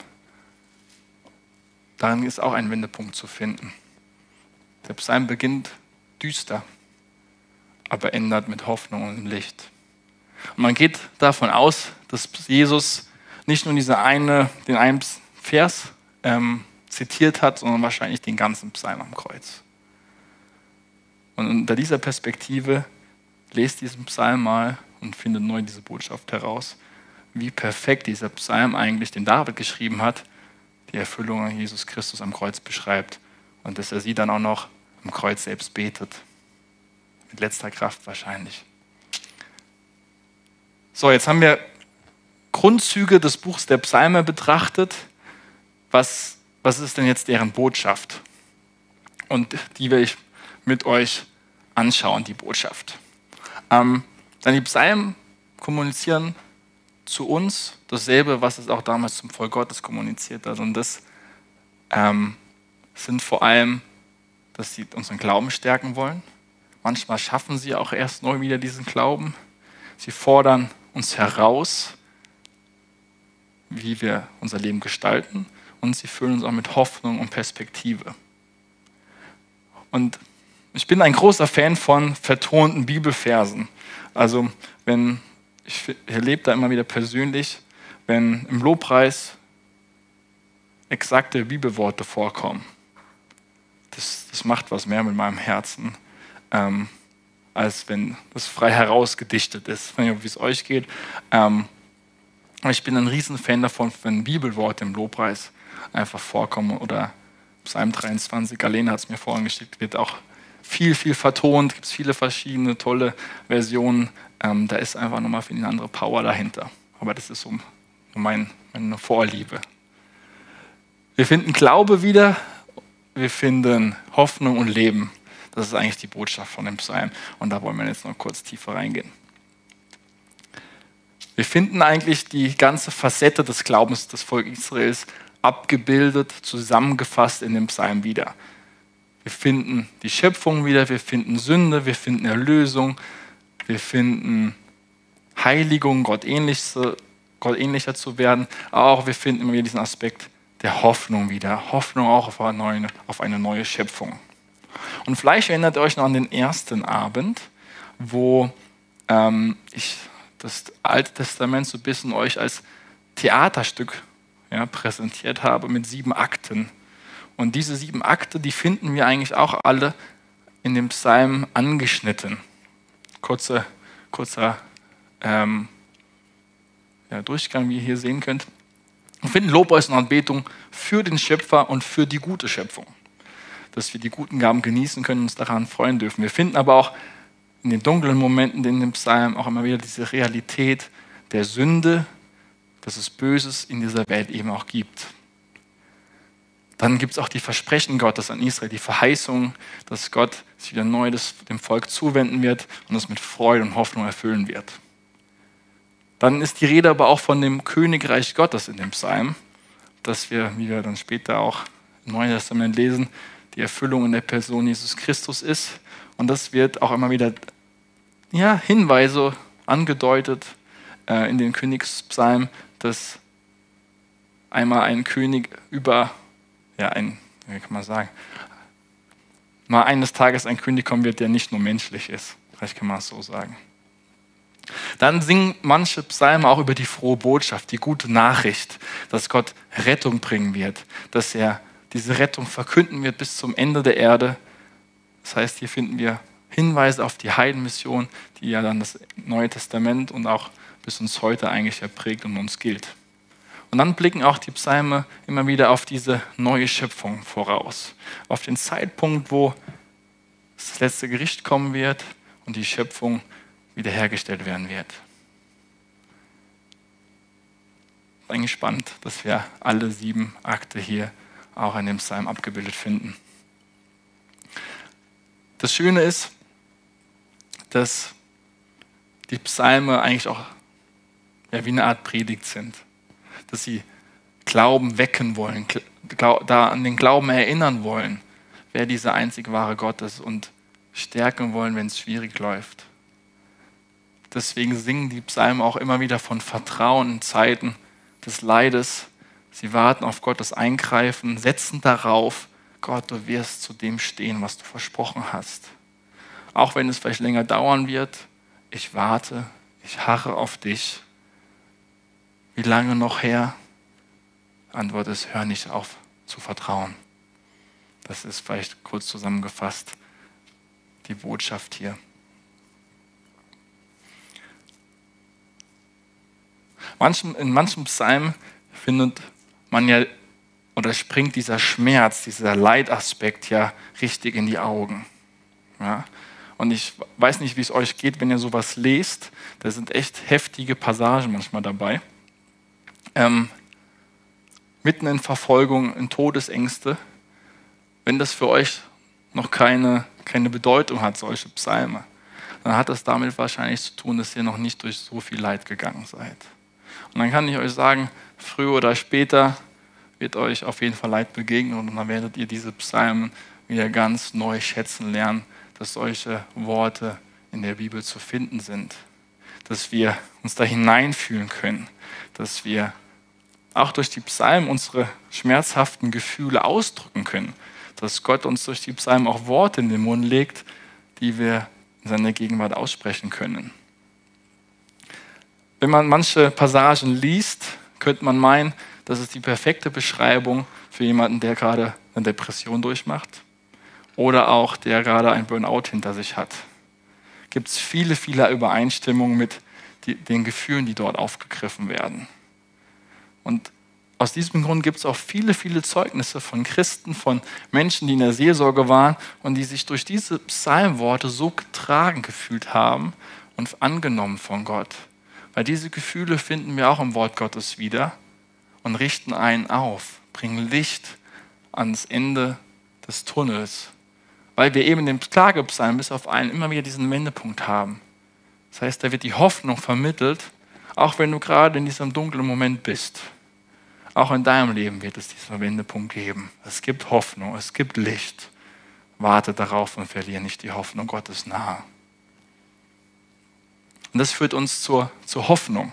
[SPEAKER 2] Darin ist auch ein Wendepunkt zu finden. Der Psalm beginnt düster, aber endet mit Hoffnung und Licht. Und man geht davon aus, dass Jesus nicht nur diese eine, den einen Vers ähm, zitiert hat, sondern wahrscheinlich den ganzen Psalm am Kreuz. Und unter dieser Perspektive lest diesen Psalm mal und findet neu diese Botschaft heraus, wie perfekt dieser Psalm eigentlich, den David geschrieben hat, die Erfüllung an Jesus Christus am Kreuz beschreibt und dass er sie dann auch noch am Kreuz selbst betet. Mit letzter Kraft wahrscheinlich. So, jetzt haben wir Grundzüge des Buchs der Psalme betrachtet. Was, was ist denn jetzt deren Botschaft? Und die will ich mit euch anschauen, die Botschaft. Ähm, dann die Psalmen kommunizieren zu uns dasselbe, was es auch damals zum Volk Gottes kommuniziert hat. Und das ähm, sind vor allem, dass sie unseren Glauben stärken wollen. Manchmal schaffen sie auch erst neu wieder diesen Glauben. Sie fordern uns heraus, wie wir unser Leben gestalten. Und sie füllen uns auch mit Hoffnung und Perspektive. Und ich bin ein großer Fan von vertonten Bibelversen. Also wenn ich erlebe da immer wieder persönlich, wenn im Lobpreis exakte Bibelworte vorkommen. Das, das macht was mehr mit meinem Herzen, ähm, als wenn das frei herausgedichtet ist. Ich weiß nicht, wie es euch geht. Ähm, ich bin ein Riesenfan davon, wenn Bibelworte im Lobpreis einfach vorkommen oder Psalm 23, Alena hat es mir vorhin geschickt, wird auch viel, viel vertont, gibt es viele verschiedene tolle Versionen. Ähm, da ist einfach nochmal für eine andere Power dahinter. Aber das ist so mein, meine Vorliebe. Wir finden Glaube wieder, wir finden Hoffnung und Leben. Das ist eigentlich die Botschaft von dem Psalm. Und da wollen wir jetzt noch kurz tiefer reingehen. Wir finden eigentlich die ganze Facette des Glaubens des Volkes Israels abgebildet, zusammengefasst in dem Psalm wieder. Wir finden die Schöpfung wieder, wir finden Sünde, wir finden Erlösung, wir finden Heiligung, Gott, ähnlicher, zu werden. Aber auch wir finden immer wieder diesen Aspekt der Hoffnung wieder. Hoffnung auch auf eine neue, auf eine neue Schöpfung. Und vielleicht erinnert ihr euch noch an den ersten Abend, wo ähm, ich das Alte Testament so ein bisschen euch als Theaterstück ja, präsentiert habe mit sieben Akten. Und diese sieben Akte, die finden wir eigentlich auch alle in dem Psalm angeschnitten. Kurze, kurzer ähm, ja, Durchgang, wie ihr hier sehen könnt. Wir finden Lobpreis und Anbetung für den Schöpfer und für die gute Schöpfung. Dass wir die guten Gaben genießen können und uns daran freuen dürfen. Wir finden aber auch in den dunklen Momenten in dem Psalm auch immer wieder diese Realität der Sünde, dass es Böses in dieser Welt eben auch gibt. Dann gibt es auch die Versprechen Gottes an Israel, die Verheißung, dass Gott sich wieder neu dem Volk zuwenden wird und es mit Freude und Hoffnung erfüllen wird. Dann ist die Rede aber auch von dem Königreich Gottes in dem Psalm, dass wir, wie wir dann später auch im Neuen Testament lesen, die Erfüllung in der Person Jesus Christus ist. Und das wird auch immer wieder ja, Hinweise angedeutet äh, in den Königspsalmen, dass einmal ein König über ja, ein, wie kann man sagen, mal eines Tages ein König kommen wird, der nicht nur menschlich ist, Vielleicht kann man es so sagen. Dann singen manche Psalme auch über die frohe Botschaft, die gute Nachricht, dass Gott Rettung bringen wird, dass er diese Rettung verkünden wird bis zum Ende der Erde. Das heißt, hier finden wir Hinweise auf die Heidenmission, die ja dann das Neue Testament und auch bis uns heute eigentlich ja prägt und uns gilt. Und dann blicken auch die Psalme immer wieder auf diese neue Schöpfung voraus, auf den Zeitpunkt, wo das letzte Gericht kommen wird und die Schöpfung wiederhergestellt werden wird. Eigentlich spannend, dass wir alle sieben Akte hier auch in dem Psalm abgebildet finden. Das Schöne ist, dass die Psalme eigentlich auch ja, wie eine Art Predigt sind. Dass sie Glauben wecken wollen, da an den Glauben erinnern wollen, wer dieser einzig wahre Gott ist und stärken wollen, wenn es schwierig läuft. Deswegen singen die Psalmen auch immer wieder von Vertrauen in Zeiten des Leides. Sie warten auf Gottes Eingreifen, setzen darauf, Gott, du wirst zu dem stehen, was du versprochen hast. Auch wenn es vielleicht länger dauern wird, ich warte, ich harre auf dich. Wie lange noch her? Antwort ist, hör nicht auf zu vertrauen. Das ist vielleicht kurz zusammengefasst die Botschaft hier. Manchen, in manchen Psalmen findet man ja oder springt dieser Schmerz, dieser Leidaspekt ja richtig in die Augen. Ja? Und ich weiß nicht, wie es euch geht, wenn ihr sowas lest. Da sind echt heftige Passagen manchmal dabei. Ähm, mitten in Verfolgung, in Todesängste. Wenn das für euch noch keine, keine Bedeutung hat, solche Psalme, dann hat das damit wahrscheinlich zu tun, dass ihr noch nicht durch so viel Leid gegangen seid. Und dann kann ich euch sagen, früher oder später wird euch auf jeden Fall Leid begegnen und dann werdet ihr diese Psalmen wieder ganz neu schätzen lernen, dass solche Worte in der Bibel zu finden sind, dass wir uns da hineinfühlen können, dass wir auch durch die Psalmen unsere schmerzhaften Gefühle ausdrücken können, dass Gott uns durch die Psalmen auch Worte in den Mund legt, die wir in seiner Gegenwart aussprechen können. Wenn man manche Passagen liest, könnte man meinen, das ist die perfekte Beschreibung für jemanden, der gerade eine Depression durchmacht oder auch der gerade ein Burnout hinter sich hat. Gibt es viele, viele Übereinstimmungen mit den Gefühlen, die dort aufgegriffen werden. Und aus diesem Grund gibt es auch viele, viele Zeugnisse von Christen, von Menschen, die in der Seelsorge waren und die sich durch diese Psalmworte so getragen gefühlt haben und angenommen von Gott. Weil diese Gefühle finden wir auch im Wort Gottes wieder und richten einen auf, bringen Licht ans Ende des Tunnels. Weil wir eben in dem Klagepsalm bis auf einen immer wieder diesen Wendepunkt haben. Das heißt, da wird die Hoffnung vermittelt, auch wenn du gerade in diesem dunklen Moment bist. Auch in deinem Leben wird es diesen Wendepunkt geben. Es gibt Hoffnung, es gibt Licht. Warte darauf und verliere nicht die Hoffnung. Gott ist nahe. Und das führt uns zur, zur Hoffnung.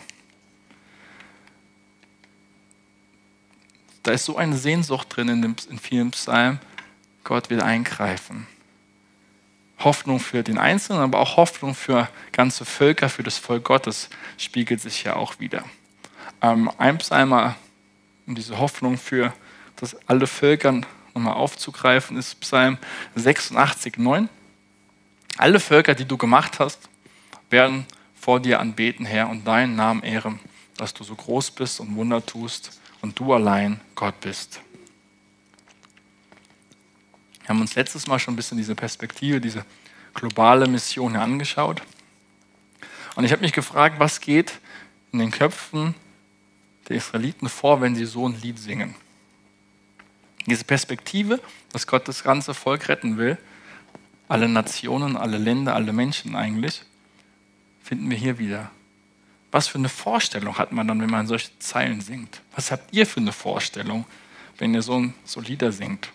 [SPEAKER 2] Da ist so eine Sehnsucht drin in, dem, in vielen Psalmen. Gott will eingreifen. Hoffnung für den Einzelnen, aber auch Hoffnung für ganze Völker, für das Volk Gottes spiegelt sich ja auch wieder. Ähm, ein Psalmer, um diese Hoffnung für das alle Völker nochmal aufzugreifen, ist Psalm 86, 9. Alle Völker, die du gemacht hast, werden vor dir anbeten, Herr, und deinen Namen ehren, dass du so groß bist und Wunder tust und du allein Gott bist. Wir haben uns letztes Mal schon ein bisschen diese Perspektive, diese globale Mission angeschaut. Und ich habe mich gefragt, was geht in den Köpfen der Israeliten vor, wenn sie so ein Lied singen. Diese Perspektive, dass Gott das ganze Volk retten will, alle Nationen, alle Länder, alle Menschen eigentlich, finden wir hier wieder. Was für eine Vorstellung hat man dann, wenn man solche Zeilen singt? Was habt ihr für eine Vorstellung, wenn ihr so, so Lieder singt?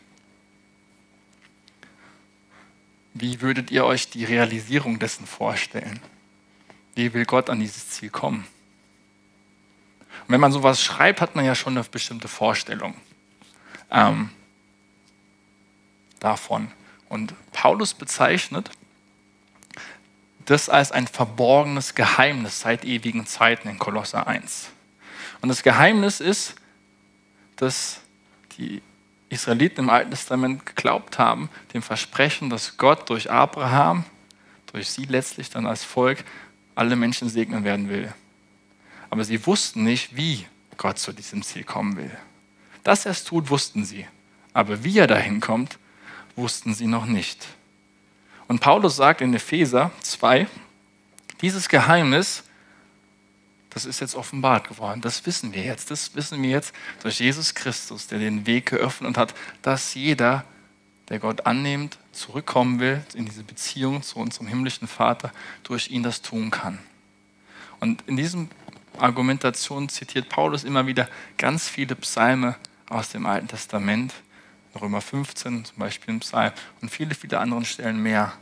[SPEAKER 2] Wie würdet ihr euch die Realisierung dessen vorstellen? Wie will Gott an dieses Ziel kommen? Wenn man sowas schreibt, hat man ja schon eine bestimmte Vorstellung ähm, davon. Und Paulus bezeichnet das als ein verborgenes Geheimnis seit ewigen Zeiten in Kolosser 1. Und das Geheimnis ist, dass die Israeliten im Alten Testament geglaubt haben, dem Versprechen, dass Gott durch Abraham, durch sie letztlich dann als Volk, alle Menschen segnen werden will. Aber sie wussten nicht, wie Gott zu diesem Ziel kommen will. Dass er es tut, wussten sie. Aber wie er dahin kommt, wussten sie noch nicht. Und Paulus sagt in Epheser 2, dieses Geheimnis, das ist jetzt offenbart geworden. Das wissen wir jetzt. Das wissen wir jetzt durch Jesus Christus, der den Weg geöffnet hat, dass jeder, der Gott annimmt, zurückkommen will in diese Beziehung zu unserem himmlischen Vater, durch ihn das tun kann. Und in diesem Argumentation zitiert Paulus immer wieder ganz viele Psalme aus dem Alten Testament, Römer 15 zum Beispiel im Psalm und viele, viele andere Stellen mehr.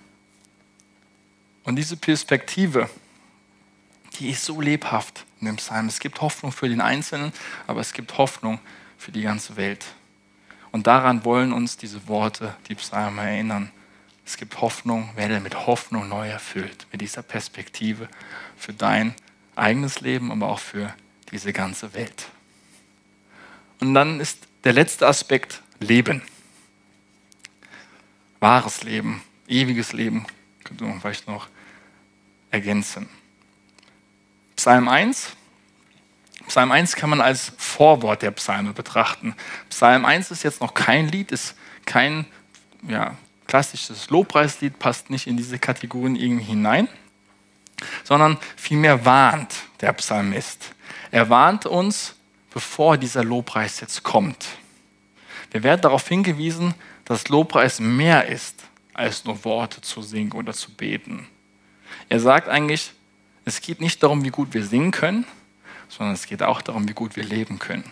[SPEAKER 2] Und diese Perspektive, die ist so lebhaft in dem Psalm. Es gibt Hoffnung für den Einzelnen, aber es gibt Hoffnung für die ganze Welt. Und daran wollen uns diese Worte, die Psalmen erinnern. Es gibt Hoffnung, werde mit Hoffnung neu erfüllt, mit dieser Perspektive für dein eigenes Leben, aber auch für diese ganze Welt. Und dann ist der letzte Aspekt Leben. Wahres Leben, ewiges Leben, könnte man vielleicht noch ergänzen. Psalm 1. Psalm 1 kann man als Vorwort der Psalme betrachten. Psalm 1 ist jetzt noch kein Lied, ist kein ja, klassisches Lobpreislied, passt nicht in diese Kategorien irgendwie hinein, sondern vielmehr warnt der Psalmist. Er warnt uns, bevor dieser Lobpreis jetzt kommt. Wir werden darauf hingewiesen, dass Lobpreis mehr ist, als nur Worte zu singen oder zu beten. Er sagt eigentlich, es geht nicht darum, wie gut wir singen können, sondern es geht auch darum, wie gut wir leben können.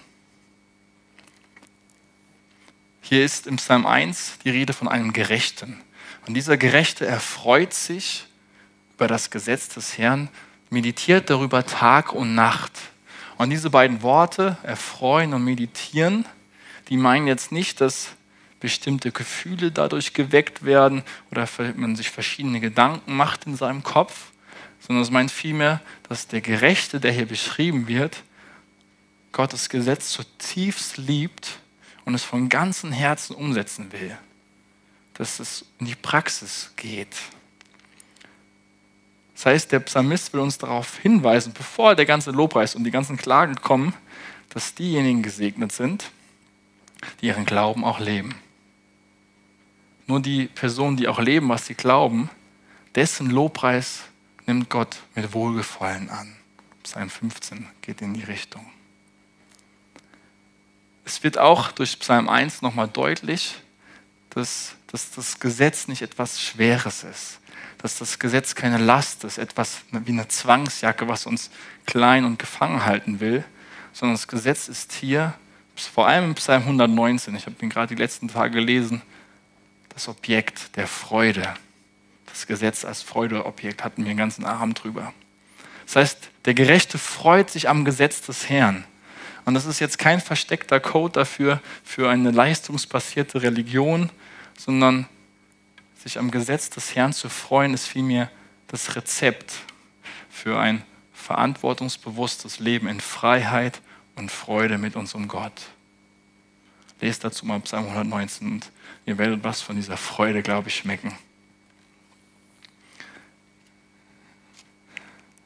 [SPEAKER 2] Hier ist im Psalm 1 die Rede von einem Gerechten. Und dieser Gerechte erfreut sich über das Gesetz des Herrn, meditiert darüber Tag und Nacht. Und diese beiden Worte, erfreuen und meditieren, die meinen jetzt nicht, dass bestimmte Gefühle dadurch geweckt werden oder man sich verschiedene Gedanken macht in seinem Kopf, sondern es meint vielmehr, dass der Gerechte, der hier beschrieben wird, Gottes Gesetz zutiefst liebt und es von ganzem Herzen umsetzen will. Dass es in die Praxis geht. Das heißt, der Psalmist will uns darauf hinweisen, bevor der ganze Lobpreis und die ganzen Klagen kommen, dass diejenigen gesegnet sind, die ihren Glauben auch leben. Nur die Personen, die auch leben, was sie glauben, dessen Lobpreis nimmt Gott mit Wohlgefallen an. Psalm 15 geht in die Richtung. Es wird auch durch Psalm 1 nochmal deutlich, dass, dass das Gesetz nicht etwas Schweres ist, dass das Gesetz keine Last ist, etwas wie eine Zwangsjacke, was uns klein und gefangen halten will, sondern das Gesetz ist hier, vor allem im Psalm 119, ich habe ihn gerade die letzten Tage gelesen, das Objekt der Freude, das Gesetz als Freudeobjekt hatten wir den ganzen Abend drüber. Das heißt, der Gerechte freut sich am Gesetz des Herrn. Und das ist jetzt kein versteckter Code dafür, für eine leistungsbasierte Religion, sondern sich am Gesetz des Herrn zu freuen, ist vielmehr das Rezept für ein verantwortungsbewusstes Leben in Freiheit und Freude mit unserem Gott. Lest dazu mal Psalm 119 und ihr werdet was von dieser Freude, glaube ich, schmecken.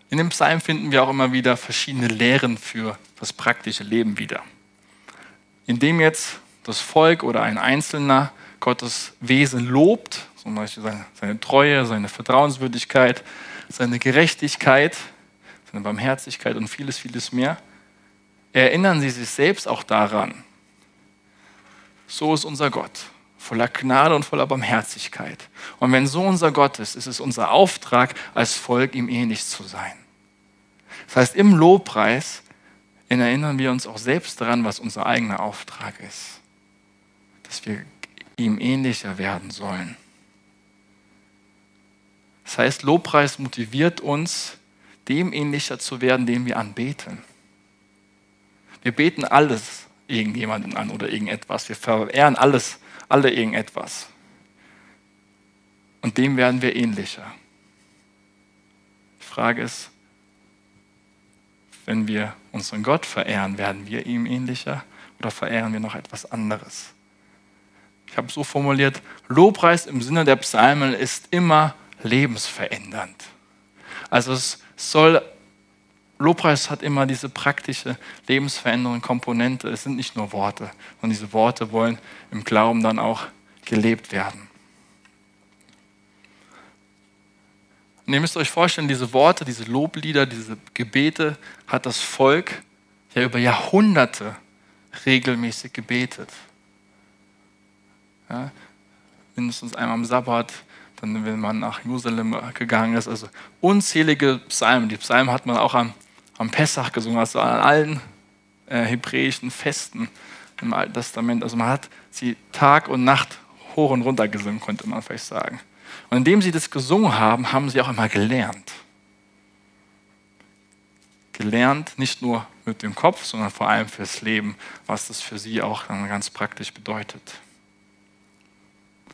[SPEAKER 2] In dem Psalm finden wir auch immer wieder verschiedene Lehren für das praktische Leben wieder. Indem jetzt das Volk oder ein Einzelner Gottes Wesen lobt, zum Beispiel seine, seine Treue, seine Vertrauenswürdigkeit, seine Gerechtigkeit, seine Barmherzigkeit und vieles, vieles mehr, erinnern sie sich selbst auch daran. So ist unser Gott, voller Gnade und voller Barmherzigkeit. Und wenn so unser Gott ist, ist es unser Auftrag, als Volk ihm ähnlich zu sein. Das heißt, im Lobpreis erinnern wir uns auch selbst daran, was unser eigener Auftrag ist. Dass wir ihm ähnlicher werden sollen. Das heißt, Lobpreis motiviert uns, dem ähnlicher zu werden, den wir anbeten. Wir beten alles irgendjemanden an oder irgendetwas. Wir verehren alles, alle irgendetwas. Und dem werden wir ähnlicher. Frage ist, wenn wir unseren Gott verehren, werden wir ihm ähnlicher oder verehren wir noch etwas anderes? Ich habe es so formuliert, Lobpreis im Sinne der Psalmen ist immer lebensverändernd. Also es soll, Lobpreis hat immer diese praktische, lebensverändernde Komponente. Es sind nicht nur Worte, sondern diese Worte wollen im Glauben dann auch gelebt werden. Und ihr müsst euch vorstellen, diese Worte, diese Loblieder, diese Gebete hat das Volk ja über Jahrhunderte regelmäßig gebetet. Ja, mindestens einmal am Sabbat, dann wenn man nach Jerusalem gegangen ist. Also unzählige Psalmen. Die Psalmen hat man auch am, am Pessach gesungen, also an allen äh, hebräischen Festen im Alten Testament. Also man hat sie Tag und Nacht hoch und runter gesungen, könnte man vielleicht sagen. Und indem sie das gesungen haben, haben sie auch immer gelernt. Gelernt, nicht nur mit dem Kopf, sondern vor allem fürs Leben, was das für sie auch ganz praktisch bedeutet.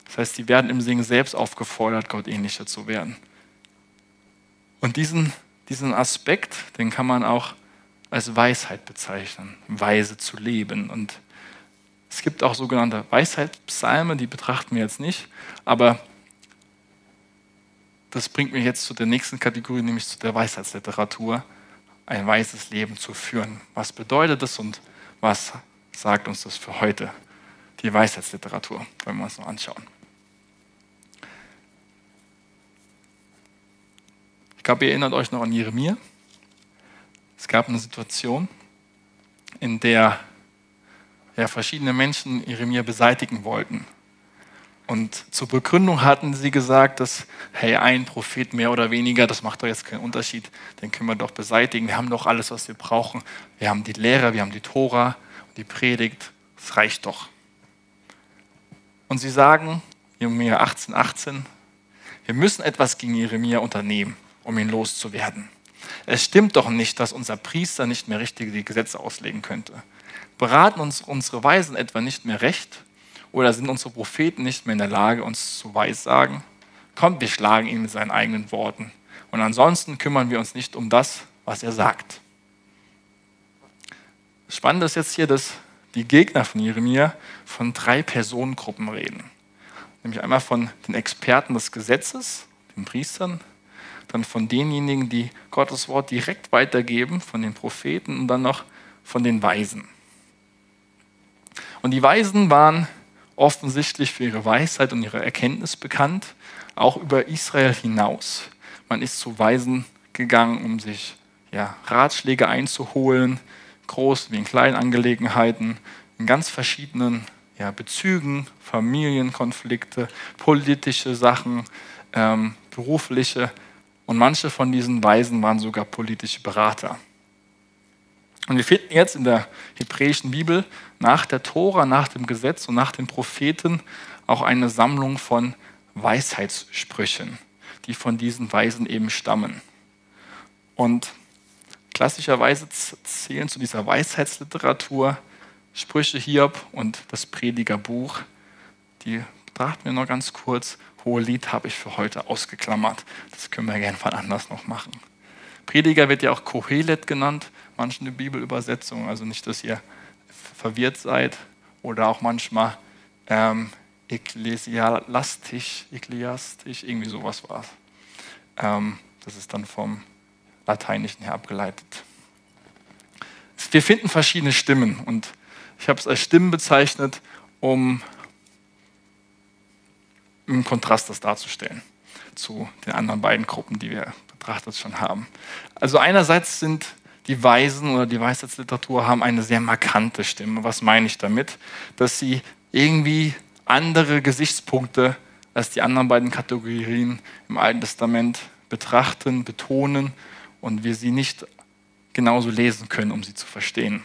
[SPEAKER 2] Das heißt, sie werden im Singen selbst aufgefordert, Gott ähnlicher zu werden. Und diesen, diesen Aspekt, den kann man auch als Weisheit bezeichnen, weise zu leben. Und es gibt auch sogenannte Weisheitspsalme, die betrachten wir jetzt nicht, aber das bringt mich jetzt zu der nächsten Kategorie, nämlich zu der Weisheitsliteratur, ein weises Leben zu führen. Was bedeutet das und was sagt uns das für heute? Die Weisheitsliteratur, wollen wir uns noch anschauen. Glaube, ihr erinnert euch noch an Jeremia. Es gab eine Situation, in der ja, verschiedene Menschen Jeremia beseitigen wollten. Und zur Begründung hatten sie gesagt, dass, hey, ein Prophet mehr oder weniger, das macht doch jetzt keinen Unterschied, den können wir doch beseitigen. Wir haben doch alles, was wir brauchen. Wir haben die Lehre, wir haben die Tora, die Predigt, das reicht doch. Und sie sagen, Jeremia 18, 18, wir müssen etwas gegen Jeremia unternehmen, um ihn loszuwerden. Es stimmt doch nicht, dass unser Priester nicht mehr richtig die Gesetze auslegen könnte. Beraten uns unsere Weisen etwa nicht mehr recht? Oder sind unsere Propheten nicht mehr in der Lage, uns zu weissagen? Kommt, wir schlagen ihn mit seinen eigenen Worten. Und ansonsten kümmern wir uns nicht um das, was er sagt. Spannend ist jetzt hier, dass die Gegner von Jeremia von drei Personengruppen reden. Nämlich einmal von den Experten des Gesetzes, den Priestern, dann von denjenigen, die Gottes Wort direkt weitergeben, von den Propheten und dann noch von den Weisen. Und die Weisen waren offensichtlich für ihre Weisheit und ihre Erkenntnis bekannt, auch über Israel hinaus. Man ist zu Weisen gegangen, um sich ja, Ratschläge einzuholen, groß wie in kleinen Angelegenheiten, in ganz verschiedenen ja, Bezügen, Familienkonflikte, politische Sachen, ähm, berufliche. Und manche von diesen Weisen waren sogar politische Berater. Und wir finden jetzt in der hebräischen Bibel nach der Tora, nach dem Gesetz und nach den Propheten auch eine Sammlung von Weisheitssprüchen, die von diesen Weisen eben stammen. Und klassischerweise zählen zu dieser Weisheitsliteratur Sprüche Hiob und das Predigerbuch. Die betrachten wir noch ganz kurz. Hohe Lied habe ich für heute ausgeklammert. Das können wir gerne mal anders noch machen. Prediger wird ja auch Kohelet genannt, manchen Bibelübersetzungen. Also nicht, dass ihr verwirrt seid oder auch manchmal ähm, ekklesiastisch, ekklesiastisch, irgendwie sowas war es. Ähm, das ist dann vom Lateinischen her abgeleitet. Wir finden verschiedene Stimmen und ich habe es als Stimmen bezeichnet, um im Kontrast das darzustellen zu den anderen beiden Gruppen, die wir betrachtet schon haben. Also einerseits sind die Weisen oder die Weisheitsliteratur haben eine sehr markante Stimme. Was meine ich damit? Dass sie irgendwie andere Gesichtspunkte als die anderen beiden Kategorien im Alten Testament betrachten, betonen und wir sie nicht genauso lesen können, um sie zu verstehen.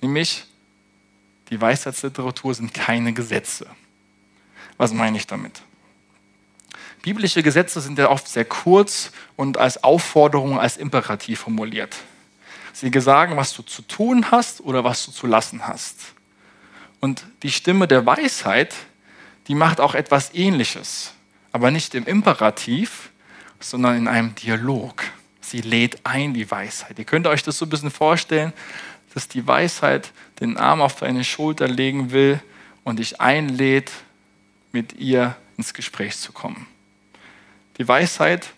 [SPEAKER 2] Nämlich, die Weisheitsliteratur sind keine Gesetze. Was meine ich damit? Biblische Gesetze sind ja oft sehr kurz und als Aufforderung, als Imperativ formuliert. Sie sagen, was du zu tun hast oder was du zu lassen hast. Und die Stimme der Weisheit, die macht auch etwas Ähnliches, aber nicht im Imperativ, sondern in einem Dialog. sie lädt ein, die Weisheit. Ihr könnt euch das so ein bisschen vorstellen, dass die Weisheit den Arm auf deine Schulter legen will und dich einlädt, mit ihr ins Gespräch zu kommen. Die Weisheit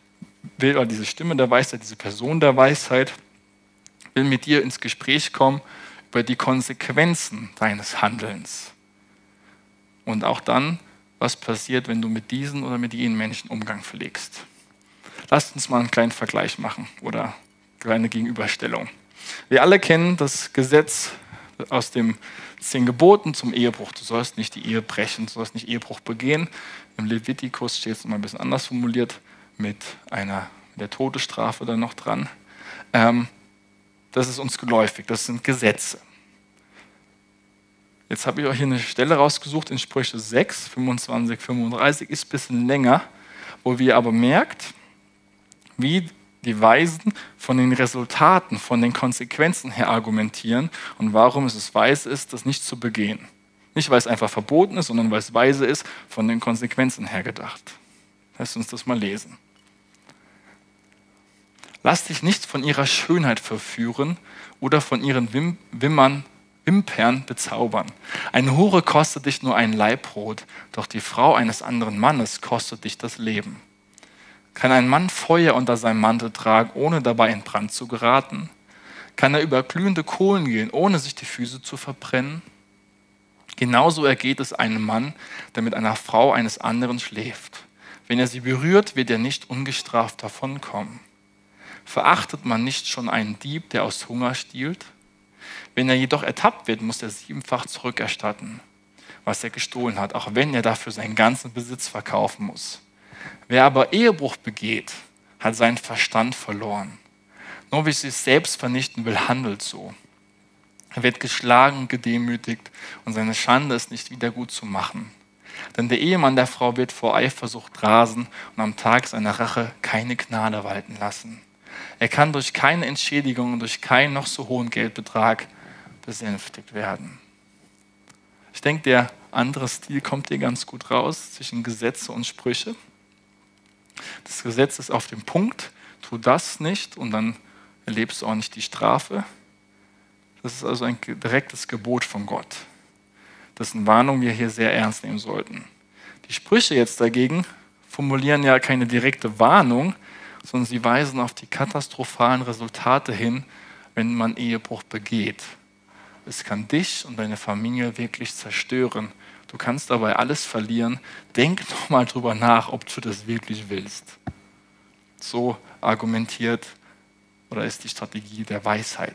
[SPEAKER 2] will, oder diese Stimme der Weisheit, diese Person der Weisheit, will mit dir ins Gespräch kommen über die Konsequenzen deines Handelns. Und auch dann, was passiert, wenn du mit diesen oder mit jenen Menschen Umgang pflegst. Lasst uns mal einen kleinen Vergleich machen oder eine kleine Gegenüberstellung. Wir alle kennen das Gesetz aus dem zehn Geboten zum Ehebruch. Du sollst nicht die Ehe brechen, du sollst nicht Ehebruch begehen. Im Levitikus steht es immer ein bisschen anders formuliert, mit einer der Todesstrafe dann noch dran. Ähm, das ist uns geläufig, das sind Gesetze. Jetzt habe ich euch hier eine Stelle rausgesucht in Sprüche 6, 25, 35, ist ein bisschen länger, wo wir aber merkt, wie die Weisen von den Resultaten, von den Konsequenzen her argumentieren und warum es weise ist, das nicht zu begehen. Nicht, weil es einfach verboten ist, sondern weil es weise ist, von den Konsequenzen her gedacht. Lass uns das mal lesen. Lass dich nicht von ihrer Schönheit verführen oder von ihren Wim Wimmern, Wimpern bezaubern. Eine Hure kostet dich nur ein Leibbrot, doch die Frau eines anderen Mannes kostet dich das Leben. Kann ein Mann Feuer unter seinem Mantel tragen, ohne dabei in Brand zu geraten? Kann er über glühende Kohlen gehen, ohne sich die Füße zu verbrennen? Genauso ergeht es einem Mann, der mit einer Frau eines anderen schläft. Wenn er sie berührt, wird er nicht ungestraft davonkommen. Verachtet man nicht schon einen Dieb, der aus Hunger stiehlt? Wenn er jedoch ertappt wird, muss er siebenfach zurückerstatten, was er gestohlen hat, auch wenn er dafür seinen ganzen Besitz verkaufen muss. Wer aber Ehebruch begeht, hat seinen Verstand verloren. Nur wer sich selbst vernichten will, handelt so. Er wird geschlagen und gedemütigt und seine Schande ist nicht wieder gut zu machen. Denn der Ehemann der Frau wird vor Eifersucht rasen und am Tag seiner Rache keine Gnade walten lassen. Er kann durch keine Entschädigung und durch keinen noch so hohen Geldbetrag besänftigt werden. Ich denke, der andere Stil kommt hier ganz gut raus zwischen Gesetze und Sprüche. Das Gesetz ist auf dem Punkt, tu das nicht und dann erlebst du auch nicht die Strafe. Das ist also ein direktes Gebot von Gott. Eine Warnung, wir hier sehr ernst nehmen sollten. Die Sprüche jetzt dagegen formulieren ja keine direkte Warnung, sondern sie weisen auf die katastrophalen Resultate hin, wenn man Ehebruch begeht. Es kann dich und deine Familie wirklich zerstören Du kannst dabei alles verlieren. Denk nochmal drüber nach, ob du das wirklich willst. So argumentiert oder ist die Strategie der Weisheit.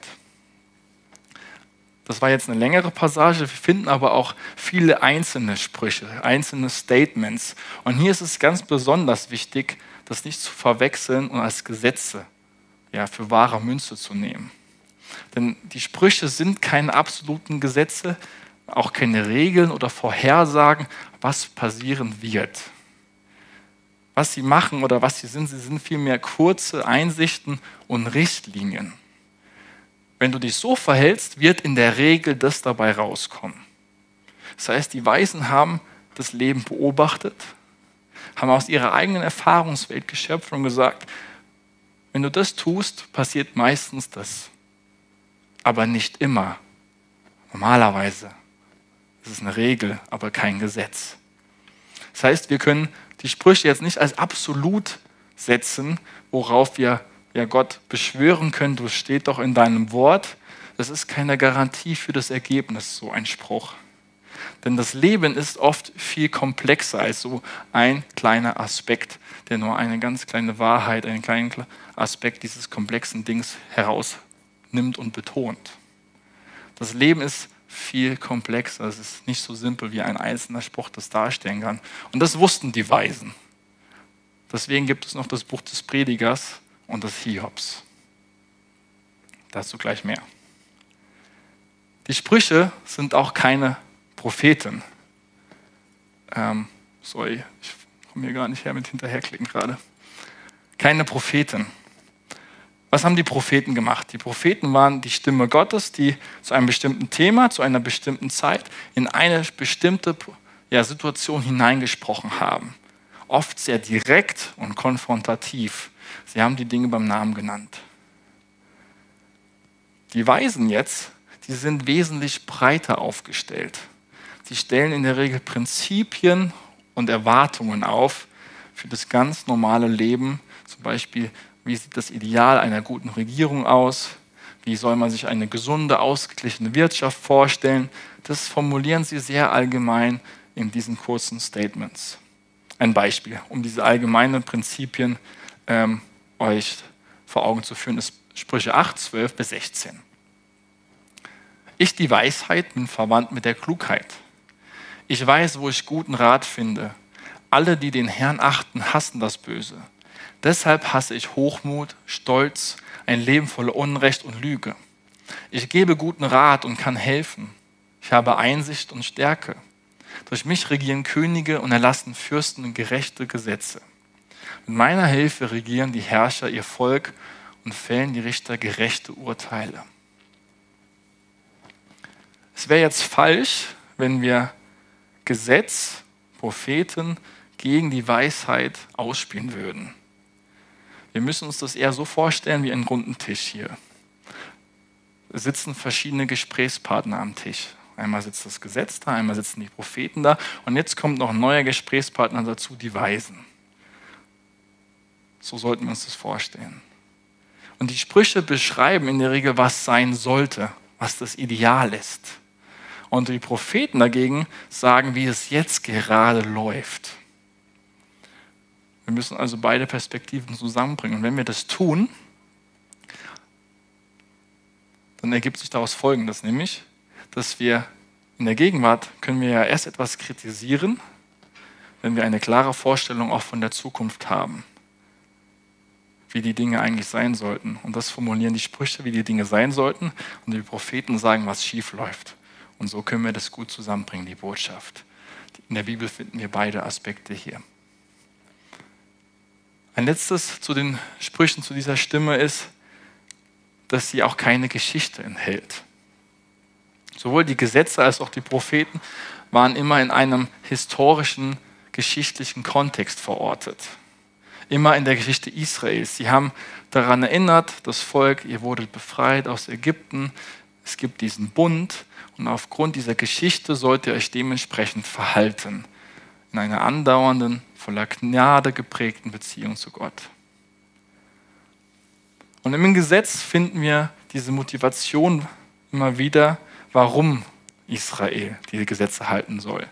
[SPEAKER 2] Das war jetzt eine längere Passage. Wir finden aber auch viele einzelne Sprüche, einzelne Statements. Und hier ist es ganz besonders wichtig, das nicht zu verwechseln und als Gesetze ja, für wahre Münze zu nehmen. Denn die Sprüche sind keine absoluten Gesetze, auch keine Regeln oder Vorhersagen, was passieren wird. Was sie machen oder was sie sind, sie sind vielmehr kurze Einsichten und Richtlinien. Wenn du dich so verhältst, wird in der Regel das dabei rauskommen. Das heißt, die Weisen haben das Leben beobachtet, haben aus ihrer eigenen Erfahrungswelt geschöpft und gesagt, wenn du das tust, passiert meistens das. Aber nicht immer. Normalerweise. Das ist eine Regel, aber kein Gesetz. Das heißt, wir können die Sprüche jetzt nicht als absolut setzen, worauf wir ja Gott beschwören können, du steht doch in deinem Wort. Das ist keine Garantie für das Ergebnis, so ein Spruch. Denn das Leben ist oft viel komplexer als so ein kleiner Aspekt, der nur eine ganz kleine Wahrheit, einen kleinen Aspekt dieses komplexen Dings herausnimmt und betont. Das Leben ist viel komplexer. Es ist nicht so simpel, wie ein einzelner Spruch das darstellen kann. Und das wussten die Weisen. Deswegen gibt es noch das Buch des Predigers und des Hiobs. Dazu gleich mehr. Die Sprüche sind auch keine Propheten. Ähm, sorry, ich komme hier gar nicht her mit hinterherklicken gerade. Keine Propheten. Was haben die Propheten gemacht? Die Propheten waren die Stimme Gottes, die zu einem bestimmten Thema, zu einer bestimmten Zeit in eine bestimmte ja, Situation hineingesprochen haben. Oft sehr direkt und konfrontativ. Sie haben die Dinge beim Namen genannt. Die Weisen jetzt, die sind wesentlich breiter aufgestellt. Sie stellen in der Regel Prinzipien und Erwartungen auf für das ganz normale Leben. Zum Beispiel, wie sieht das Ideal einer guten Regierung aus? Wie soll man sich eine gesunde, ausgeglichene Wirtschaft vorstellen? Das formulieren sie sehr allgemein in diesen kurzen Statements. Ein Beispiel, um diese allgemeinen Prinzipien ähm, euch vor Augen zu führen, ist Sprüche 8, 12 bis 16. Ich, die Weisheit, bin verwandt mit der Klugheit. Ich weiß, wo ich guten Rat finde. Alle, die den Herrn achten, hassen das Böse. Deshalb hasse ich Hochmut, Stolz, ein Leben voller Unrecht und Lüge. Ich gebe guten Rat und kann helfen. Ich habe Einsicht und Stärke. Durch mich regieren Könige und erlassen Fürsten gerechte Gesetze. Mit meiner Hilfe regieren die Herrscher ihr Volk und fällen die Richter gerechte Urteile. Es wäre jetzt falsch, wenn wir Gesetz, Propheten gegen die Weisheit ausspielen würden. Wir müssen uns das eher so vorstellen wie einen runden Tisch hier. Es sitzen verschiedene Gesprächspartner am Tisch. Einmal sitzt das Gesetz da, einmal sitzen die Propheten da und jetzt kommt noch ein neuer Gesprächspartner dazu, die Weisen. So sollten wir uns das vorstellen. Und die Sprüche beschreiben in der Regel, was sein sollte, was das Ideal ist. Und die Propheten dagegen sagen, wie es jetzt gerade läuft. Wir müssen also beide Perspektiven zusammenbringen. Und wenn wir das tun, dann ergibt sich daraus Folgendes, nämlich, dass wir in der Gegenwart können wir ja erst etwas kritisieren, wenn wir eine klare Vorstellung auch von der Zukunft haben, wie die Dinge eigentlich sein sollten. Und das formulieren die Sprüche, wie die Dinge sein sollten. Und die Propheten sagen, was schief läuft. Und so können wir das gut zusammenbringen, die Botschaft. In der Bibel finden wir beide Aspekte hier. Ein letztes zu den Sprüchen zu dieser Stimme ist, dass sie auch keine Geschichte enthält. Sowohl die Gesetze als auch die Propheten waren immer in einem historischen, geschichtlichen Kontext verortet. Immer in der Geschichte Israels. Sie haben daran erinnert, das Volk, ihr wurdet befreit aus Ägypten, es gibt diesen Bund und aufgrund dieser Geschichte sollt ihr euch dementsprechend verhalten. In einer andauernden, voller Gnade geprägten Beziehung zu Gott. Und im Gesetz finden wir diese Motivation immer wieder, warum Israel diese Gesetze halten soll.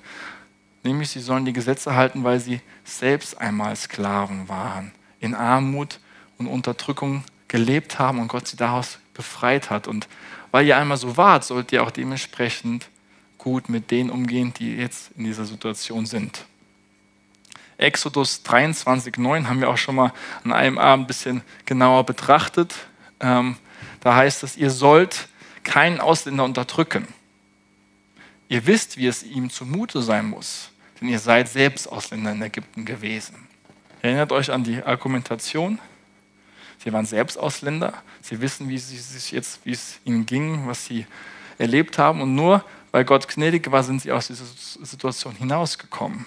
[SPEAKER 2] Nämlich, sie sollen die Gesetze halten, weil sie selbst einmal Sklaven waren, in Armut und Unterdrückung gelebt haben und Gott sie daraus befreit hat. Und weil ihr einmal so wart, sollt ihr auch dementsprechend gut mit denen umgehen, die jetzt in dieser Situation sind. Exodus 23,9 haben wir auch schon mal an einem Abend ein bisschen genauer betrachtet. Ähm, da heißt es, ihr sollt keinen Ausländer unterdrücken. Ihr wisst, wie es ihm zumute sein muss, denn ihr seid selbst Ausländer in Ägypten gewesen. Erinnert euch an die Argumentation? Sie waren selbst Ausländer. Sie wissen, wie, sie sich jetzt, wie es ihnen ging, was sie erlebt haben. Und nur weil Gott gnädig war, sind sie aus dieser Situation hinausgekommen.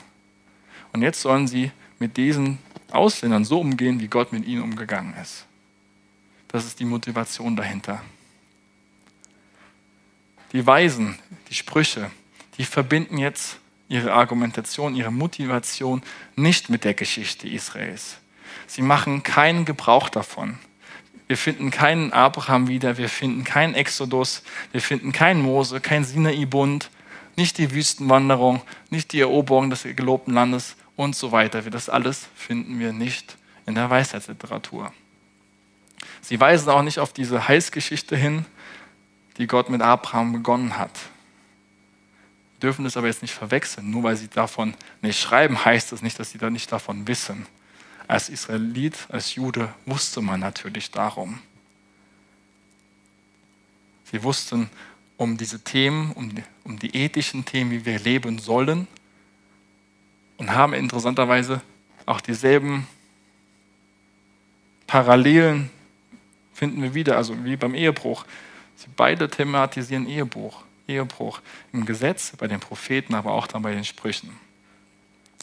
[SPEAKER 2] Und jetzt sollen sie mit diesen Ausländern so umgehen, wie Gott mit ihnen umgegangen ist. Das ist die Motivation dahinter. Die Weisen, die Sprüche, die verbinden jetzt ihre Argumentation, ihre Motivation nicht mit der Geschichte Israels. Sie machen keinen Gebrauch davon. Wir finden keinen Abraham wieder, wir finden keinen Exodus, wir finden keinen Mose, kein Sinai-Bund, nicht die Wüstenwanderung, nicht die Eroberung des gelobten Landes und so weiter. Das alles finden wir nicht in der Weisheitsliteratur. Sie weisen auch nicht auf diese Heilsgeschichte hin, die Gott mit Abraham begonnen hat. Wir dürfen das aber jetzt nicht verwechseln. Nur weil sie davon nicht schreiben, heißt das nicht, dass sie da nicht davon wissen. Als Israelit, als Jude wusste man natürlich darum. Sie wussten um diese Themen, um die, um die ethischen Themen, wie wir leben sollen und haben interessanterweise auch dieselben Parallelen finden wir wieder, also wie beim Ehebruch. Sie beide thematisieren Ehebruch, Ehebruch im Gesetz, bei den Propheten, aber auch dann bei den Sprüchen.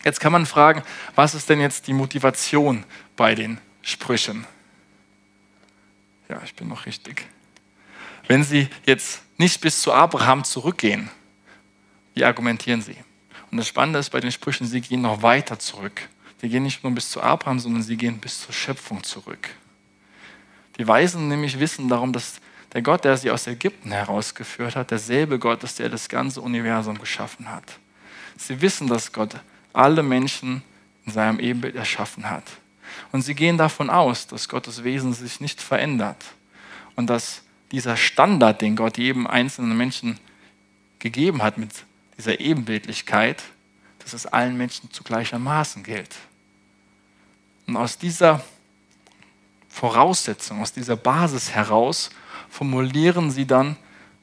[SPEAKER 2] Jetzt kann man fragen, was ist denn jetzt die Motivation bei den Sprüchen. Ja, ich bin noch richtig. Wenn Sie jetzt nicht bis zu Abraham zurückgehen, wie argumentieren Sie? Und das Spannende ist bei den Sprüchen, sie gehen noch weiter zurück. Sie gehen nicht nur bis zu Abraham, sondern sie gehen bis zur Schöpfung zurück. Die Weisen nämlich wissen darum, dass der Gott, der sie aus Ägypten herausgeführt hat, derselbe Gott ist, der das ganze Universum geschaffen hat. Sie wissen, dass Gott alle Menschen in seinem Ebenbild erschaffen hat. Und sie gehen davon aus, dass Gottes Wesen sich nicht verändert und dass dieser Standard, den Gott jedem einzelnen Menschen gegeben hat mit dieser Ebenbildlichkeit, dass es allen Menschen zu gleichermaßen gilt. Und aus dieser Voraussetzung, aus dieser Basis heraus formulieren sie dann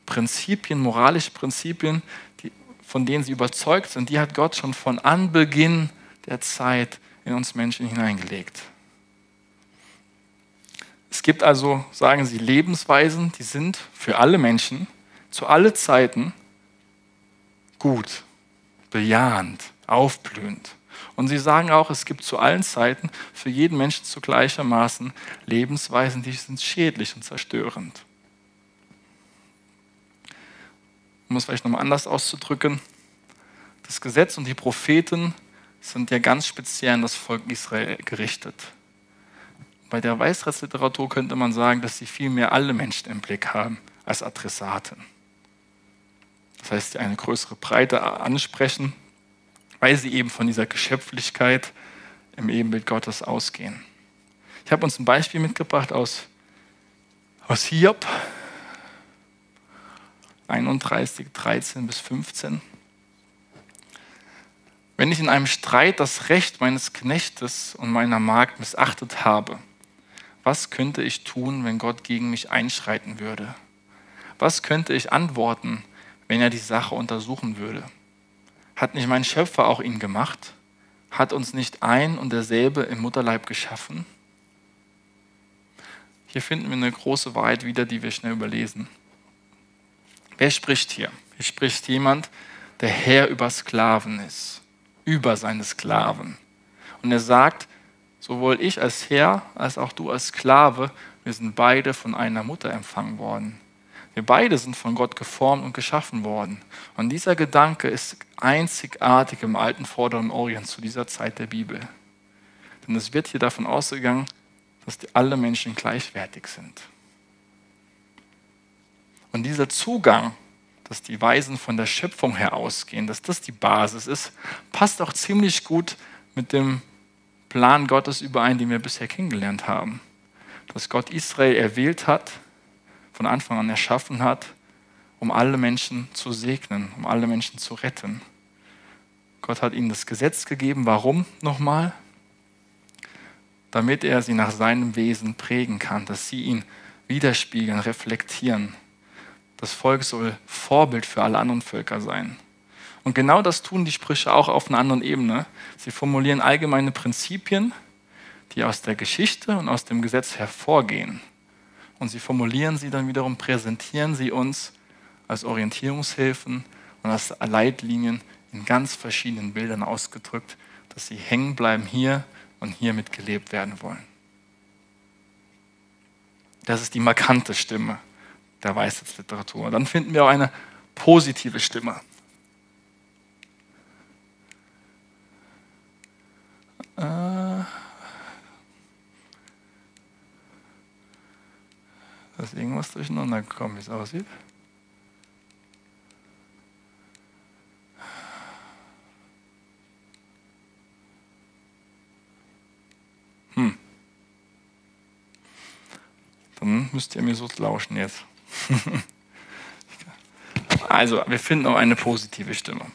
[SPEAKER 2] Prinzipien, moralische Prinzipien, die, von denen sie überzeugt sind, die hat Gott schon von Anbeginn der Zeit in uns Menschen hineingelegt. Es gibt also, sagen sie, Lebensweisen, die sind für alle Menschen zu allen Zeiten gut, bejahend, aufblühend. Und sie sagen auch, es gibt zu allen Zeiten für jeden Menschen zu gleichermaßen Lebensweisen, die sind schädlich und zerstörend. Um es vielleicht nochmal anders auszudrücken, das Gesetz und die Propheten sind ja ganz speziell an das Volk Israel gerichtet. Bei der Weisheitsliteratur könnte man sagen, dass sie vielmehr alle Menschen im Blick haben als Adressaten. Das heißt, sie eine größere Breite ansprechen, weil sie eben von dieser Geschöpflichkeit im Ebenbild Gottes ausgehen. Ich habe uns ein Beispiel mitgebracht aus, aus Hiob 31, 13 bis 15. Wenn ich in einem Streit das Recht meines Knechtes und meiner Magd missachtet habe, was könnte ich tun, wenn Gott gegen mich einschreiten würde? Was könnte ich antworten, wenn er die Sache untersuchen würde? Hat nicht mein Schöpfer auch ihn gemacht? Hat uns nicht ein und derselbe im Mutterleib geschaffen? Hier finden wir eine große Wahrheit wieder, die wir schnell überlesen. Wer spricht hier? Hier spricht jemand, der Herr über Sklaven ist, über seine Sklaven. Und er sagt, sowohl ich als Herr als auch du als Sklave, wir sind beide von einer Mutter empfangen worden. Wir beide sind von Gott geformt und geschaffen worden. Und dieser Gedanke ist einzigartig im alten Vorderen Orient zu dieser Zeit der Bibel. Denn es wird hier davon ausgegangen, dass alle Menschen gleichwertig sind. Und dieser Zugang, dass die Weisen von der Schöpfung her ausgehen, dass das die Basis ist, passt auch ziemlich gut mit dem Plan Gottes überein, den wir bisher kennengelernt haben. Dass Gott Israel erwählt hat, von Anfang an erschaffen hat, um alle Menschen zu segnen, um alle Menschen zu retten. Gott hat ihnen das Gesetz gegeben. Warum nochmal? Damit er sie nach seinem Wesen prägen kann, dass sie ihn widerspiegeln, reflektieren das Volk soll Vorbild für alle anderen Völker sein. Und genau das tun die Sprüche auch auf einer anderen Ebene. Sie formulieren allgemeine Prinzipien, die aus der Geschichte und aus dem Gesetz hervorgehen. Und sie formulieren sie dann wiederum, präsentieren sie uns als Orientierungshilfen und als Leitlinien in ganz verschiedenen Bildern ausgedrückt, dass sie hängen bleiben hier und hier mitgelebt werden wollen. Das ist die markante Stimme der Weisheitsliteratur. Dann finden wir auch eine positive Stimme. Da ist irgendwas durcheinander gekommen, wie es aussieht. Hm. Dann müsst ihr mir so lauschen jetzt. also, wir finden auch eine positive Stimme.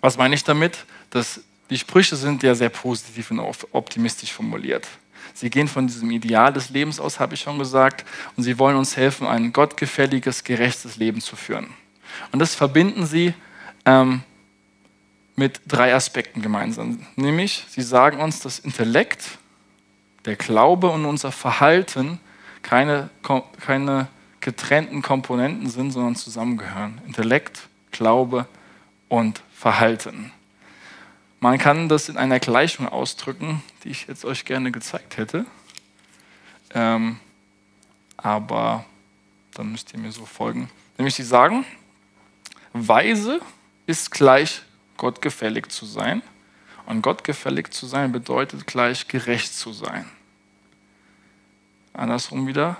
[SPEAKER 2] Was meine ich damit? Dass die Sprüche sind ja sehr positiv und optimistisch formuliert. Sie gehen von diesem Ideal des Lebens aus, habe ich schon gesagt, und sie wollen uns helfen, ein gottgefälliges, gerechtes Leben zu führen. Und das verbinden sie ähm, mit drei Aspekten gemeinsam. Nämlich, sie sagen uns, dass Intellekt, der Glaube und unser Verhalten keine, keine getrennten Komponenten sind, sondern zusammengehören. Intellekt, Glaube und Verhalten. Man kann das in einer Gleichung ausdrücken, die ich jetzt euch gerne gezeigt hätte. Ähm, aber dann müsst ihr mir so folgen. Nämlich sie sagen, weise ist gleich gottgefällig zu sein. Und gottgefällig zu sein bedeutet gleich gerecht zu sein. Andersrum wieder,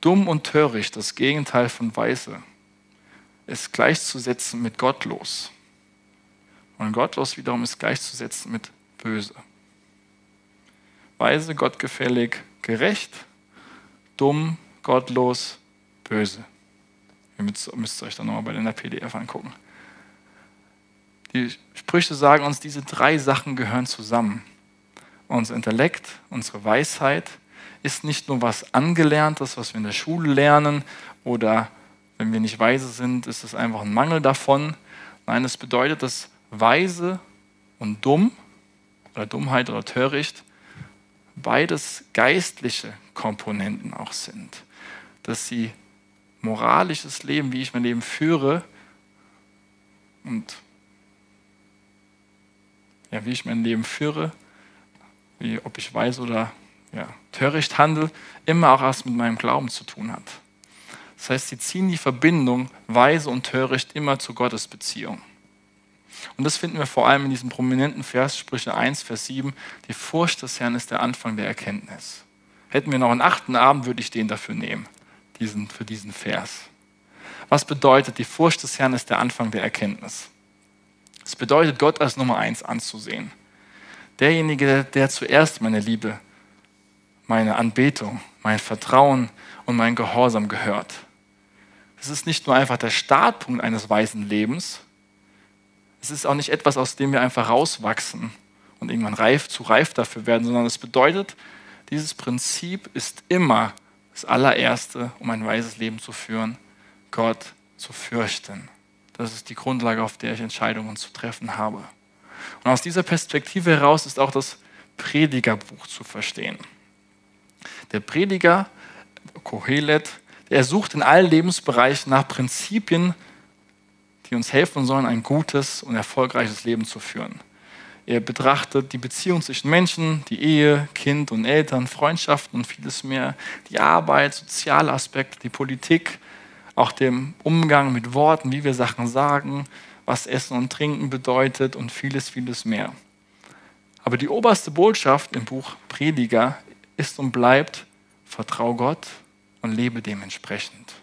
[SPEAKER 2] dumm und töricht, das Gegenteil von weise, ist gleichzusetzen mit gottlos. Und gottlos wiederum ist gleichzusetzen mit böse. Weise, gottgefällig, gerecht, dumm, gottlos, böse. Ihr müsst, müsst euch dann nochmal bei der PDF angucken. Die Sprüche sagen uns, diese drei Sachen gehören zusammen. Unser Intellekt, unsere Weisheit ist nicht nur was Angelerntes, was wir in der Schule lernen oder wenn wir nicht weise sind, ist es einfach ein Mangel davon. Nein, es bedeutet, dass weise und dumm oder Dummheit oder töricht beides geistliche Komponenten auch sind. Dass sie moralisches Leben, wie ich mein Leben führe und ja, wie ich mein Leben führe, wie, ob ich weiß oder ja, töricht handle, immer auch was mit meinem Glauben zu tun hat. Das heißt, sie ziehen die Verbindung weise und töricht immer zu Gottes Beziehung. Und das finden wir vor allem in diesem prominenten Vers, Sprüche 1, Vers 7. Die Furcht des Herrn ist der Anfang der Erkenntnis. Hätten wir noch einen achten Abend, würde ich den dafür nehmen, diesen, für diesen Vers. Was bedeutet, die Furcht des Herrn ist der Anfang der Erkenntnis? Es bedeutet, Gott als Nummer eins anzusehen. Derjenige, der zuerst meine Liebe, meine Anbetung, mein Vertrauen und mein Gehorsam gehört. Es ist nicht nur einfach der Startpunkt eines weisen Lebens, es ist auch nicht etwas, aus dem wir einfach rauswachsen und irgendwann reif, zu reif dafür werden, sondern es bedeutet, dieses Prinzip ist immer das allererste, um ein weises Leben zu führen, Gott zu fürchten. Das ist die Grundlage, auf der ich Entscheidungen zu treffen habe. Und aus dieser Perspektive heraus ist auch das Predigerbuch zu verstehen. Der Prediger, Kohelet, der sucht in allen Lebensbereichen nach Prinzipien, die uns helfen sollen, ein gutes und erfolgreiches Leben zu führen. Er betrachtet die Beziehung zwischen Menschen, die Ehe, Kind und Eltern, Freundschaften und vieles mehr, die Arbeit, soziale Aspekte, die Politik, auch dem Umgang mit Worten, wie wir Sachen sagen, was Essen und Trinken bedeutet und vieles, vieles mehr. Aber die oberste Botschaft im Buch Prediger ist und bleibt, vertrau Gott und lebe dementsprechend.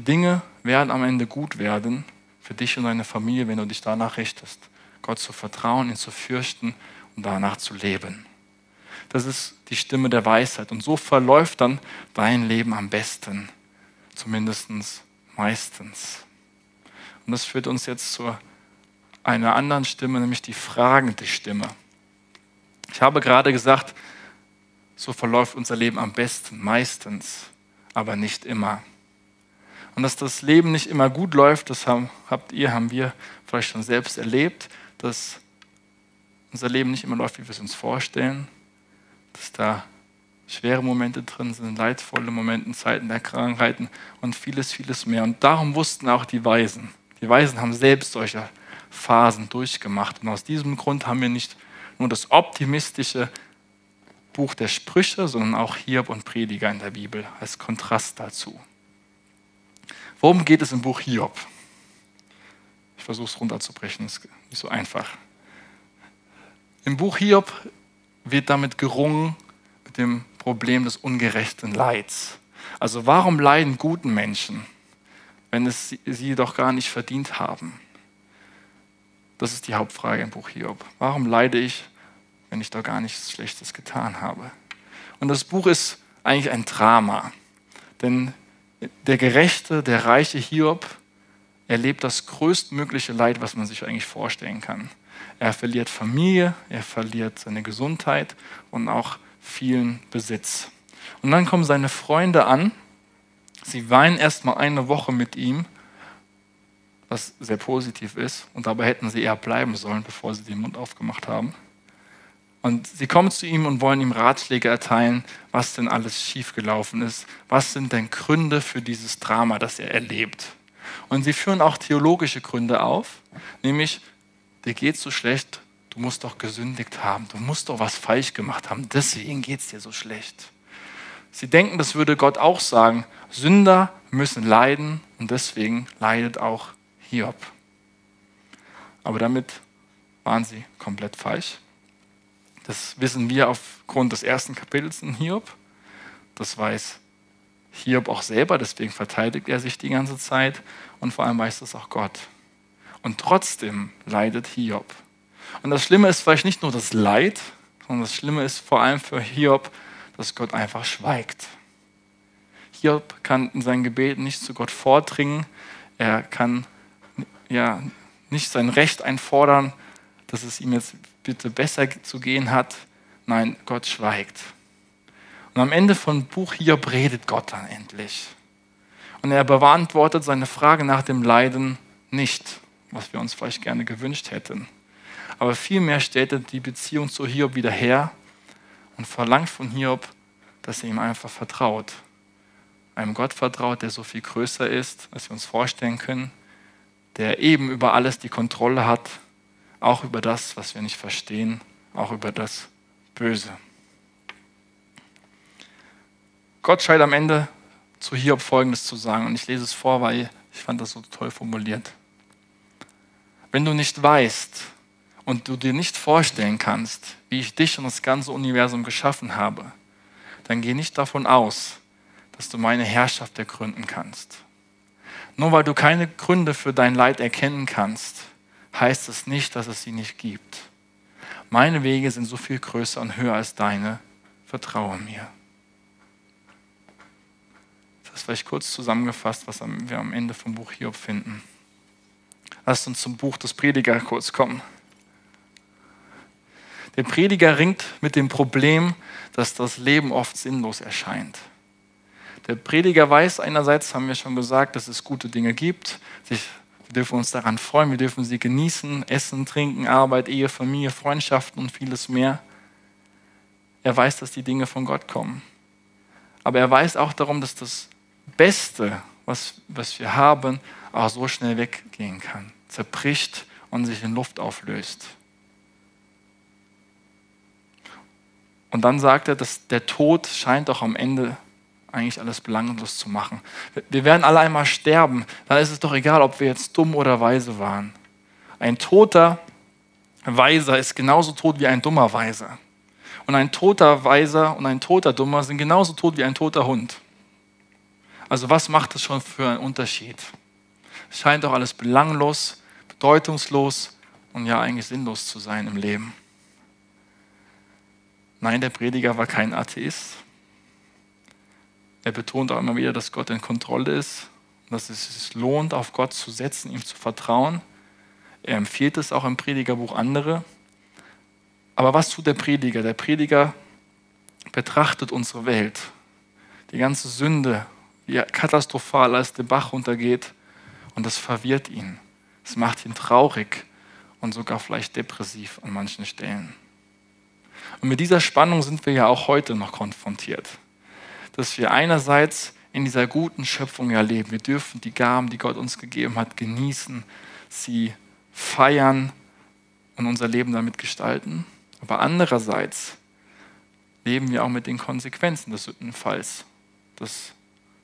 [SPEAKER 2] Die Dinge werden am Ende gut werden für dich und deine Familie, wenn du dich danach richtest. Gott zu vertrauen, ihn zu fürchten und danach zu leben. Das ist die Stimme der Weisheit. Und so verläuft dann dein Leben am besten zumindest meistens. Und das führt uns jetzt zu einer anderen Stimme, nämlich die fragende Stimme. Ich habe gerade gesagt, so verläuft unser Leben am besten, meistens, aber nicht immer. Und dass das Leben nicht immer gut läuft, das habt ihr, haben wir vielleicht schon selbst erlebt, dass unser Leben nicht immer läuft, wie wir es uns vorstellen, dass da schwere Momente drin sind, leidvolle Momente, Zeiten der Krankheiten und vieles, vieles mehr. Und darum wussten auch die Weisen. Die Weisen haben selbst solche Phasen durchgemacht. Und aus diesem Grund haben wir nicht nur das optimistische Buch der Sprüche, sondern auch Hiob und Prediger in der Bibel als Kontrast dazu. Worum geht es im Buch Hiob? Ich versuche es runterzubrechen, ist nicht so einfach. Im Buch Hiob wird damit gerungen, mit dem Problem des ungerechten Leids. Also warum leiden guten Menschen, wenn es sie doch gar nicht verdient haben? Das ist die Hauptfrage im Buch Hiob. Warum leide ich, wenn ich doch gar nichts Schlechtes getan habe? Und das Buch ist eigentlich ein Drama. Denn der gerechte, der reiche Hiob erlebt das größtmögliche Leid, was man sich eigentlich vorstellen kann. Er verliert Familie, er verliert seine Gesundheit und auch vielen Besitz. Und dann kommen seine Freunde an. Sie weinen erstmal eine Woche mit ihm, was sehr positiv ist. Und dabei hätten sie eher bleiben sollen, bevor sie den Mund aufgemacht haben. Und sie kommen zu ihm und wollen ihm Ratschläge erteilen, was denn alles schiefgelaufen ist. Was sind denn Gründe für dieses Drama, das er erlebt? Und sie führen auch theologische Gründe auf, nämlich dir geht so schlecht, du musst doch gesündigt haben, du musst doch was falsch gemacht haben, deswegen geht es dir so schlecht. Sie denken, das würde Gott auch sagen, Sünder müssen leiden und deswegen leidet auch Hiob. Aber damit waren sie komplett falsch. Das wissen wir aufgrund des ersten Kapitels in Hiob. Das weiß Hiob auch selber, deswegen verteidigt er sich die ganze Zeit und vor allem weiß das auch Gott. Und trotzdem leidet Hiob. Und das Schlimme ist vielleicht nicht nur das Leid, sondern das Schlimme ist vor allem für Hiob, dass Gott einfach schweigt. Hiob kann in seinen Gebeten nicht zu Gott vordringen. Er kann ja nicht sein Recht einfordern, dass es ihm jetzt bitte besser zu gehen hat. Nein, Gott schweigt. Und am Ende von Buch Hiob redet Gott dann endlich. Und er beantwortet seine Frage nach dem Leiden nicht, was wir uns vielleicht gerne gewünscht hätten. Aber vielmehr stellt er die Beziehung zu Hiob wieder her und verlangt von Hiob, dass er ihm einfach vertraut. Einem Gott vertraut, der so viel größer ist, als wir uns vorstellen können, der eben über alles die Kontrolle hat, auch über das, was wir nicht verstehen, auch über das Böse. Gott scheint am Ende zu Hiob Folgendes zu sagen, und ich lese es vor, weil ich fand das so toll formuliert. Wenn du nicht weißt und du dir nicht vorstellen kannst, wie ich dich und das ganze Universum geschaffen habe, dann geh nicht davon aus, dass du meine Herrschaft ergründen kannst. Nur weil du keine Gründe für dein Leid erkennen kannst, heißt es nicht, dass es sie nicht gibt. Meine Wege sind so viel größer und höher als deine. Vertraue mir. Das ist vielleicht kurz zusammengefasst, was wir am Ende vom Buch Hiob finden. Lasst uns zum Buch des Prediger kurz kommen. Der Prediger ringt mit dem Problem, dass das Leben oft sinnlos erscheint. Der Prediger weiß einerseits, haben wir schon gesagt, dass es gute Dinge gibt. Wir dürfen uns daran freuen, wir dürfen sie genießen, essen, trinken, Arbeit, Ehe, Familie, Freundschaften und vieles mehr. Er weiß, dass die Dinge von Gott kommen. Aber er weiß auch darum, dass das Beste, was, was wir haben, auch so schnell weggehen kann, zerbricht und sich in Luft auflöst. Und dann sagt er, dass der Tod scheint doch am Ende eigentlich alles belanglos zu machen. Wir werden alle einmal sterben. Dann ist es doch egal, ob wir jetzt dumm oder weise waren. Ein toter Weiser ist genauso tot wie ein dummer Weiser. Und ein toter Weiser und ein toter Dummer sind genauso tot wie ein toter Hund. Also was macht das schon für einen Unterschied? Es scheint doch alles belanglos, bedeutungslos und ja eigentlich sinnlos zu sein im Leben. Nein, der Prediger war kein Atheist. Er betont auch immer wieder, dass Gott in Kontrolle ist, dass es sich lohnt, auf Gott zu setzen, ihm zu vertrauen. Er empfiehlt es auch im Predigerbuch andere. Aber was tut der Prediger? Der Prediger betrachtet unsere Welt, die ganze Sünde, wie katastrophal als der Bach runtergeht, und das verwirrt ihn. Es macht ihn traurig und sogar vielleicht depressiv an manchen Stellen. Und mit dieser Spannung sind wir ja auch heute noch konfrontiert. Dass wir einerseits in dieser guten Schöpfung ja leben. Wir dürfen die Gaben, die Gott uns gegeben hat, genießen, sie feiern und unser Leben damit gestalten. Aber andererseits leben wir auch mit den Konsequenzen des Sündenfalls, dass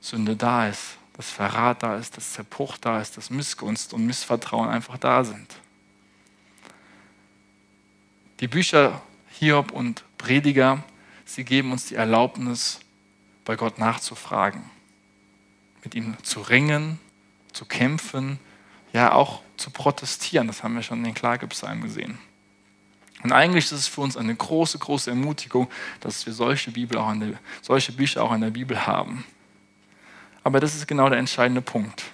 [SPEAKER 2] Sünde da ist, dass Verrat da ist, dass Zerbruch da ist, dass Missgunst und Missvertrauen einfach da sind. Die Bücher Hiob und Prediger, sie geben uns die Erlaubnis, bei Gott nachzufragen, mit ihm zu ringen, zu kämpfen, ja auch zu protestieren. Das haben wir schon in den Klagepsalmen gesehen. Und eigentlich ist es für uns eine große, große Ermutigung, dass wir solche, Bibel auch der, solche Bücher auch in der Bibel haben. Aber das ist genau der entscheidende Punkt.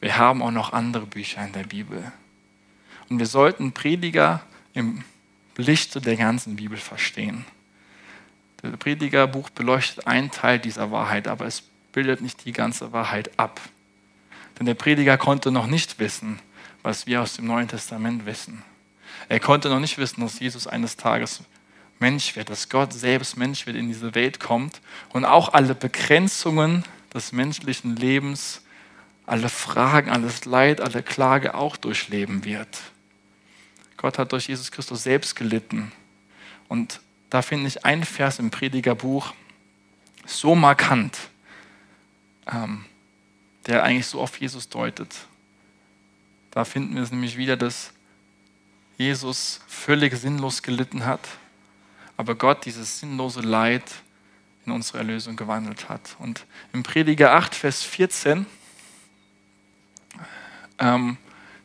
[SPEAKER 2] Wir haben auch noch andere Bücher in der Bibel. Und wir sollten Prediger im Lichte der ganzen Bibel verstehen. Das Predigerbuch beleuchtet einen Teil dieser Wahrheit, aber es bildet nicht die ganze Wahrheit ab. Denn der Prediger konnte noch nicht wissen, was wir aus dem Neuen Testament wissen. Er konnte noch nicht wissen, dass Jesus eines Tages Mensch wird, dass Gott selbst Mensch wird, in diese Welt kommt und auch alle Begrenzungen des menschlichen Lebens, alle Fragen, alles Leid, alle Klage auch durchleben wird. Gott hat durch Jesus Christus selbst gelitten. Und da finde ich einen Vers im Predigerbuch so markant, ähm, der eigentlich so auf Jesus deutet. Da finden wir es nämlich wieder, dass Jesus völlig sinnlos gelitten hat, aber Gott dieses sinnlose Leid in unsere Erlösung gewandelt hat. Und im Prediger 8, Vers 14 ähm,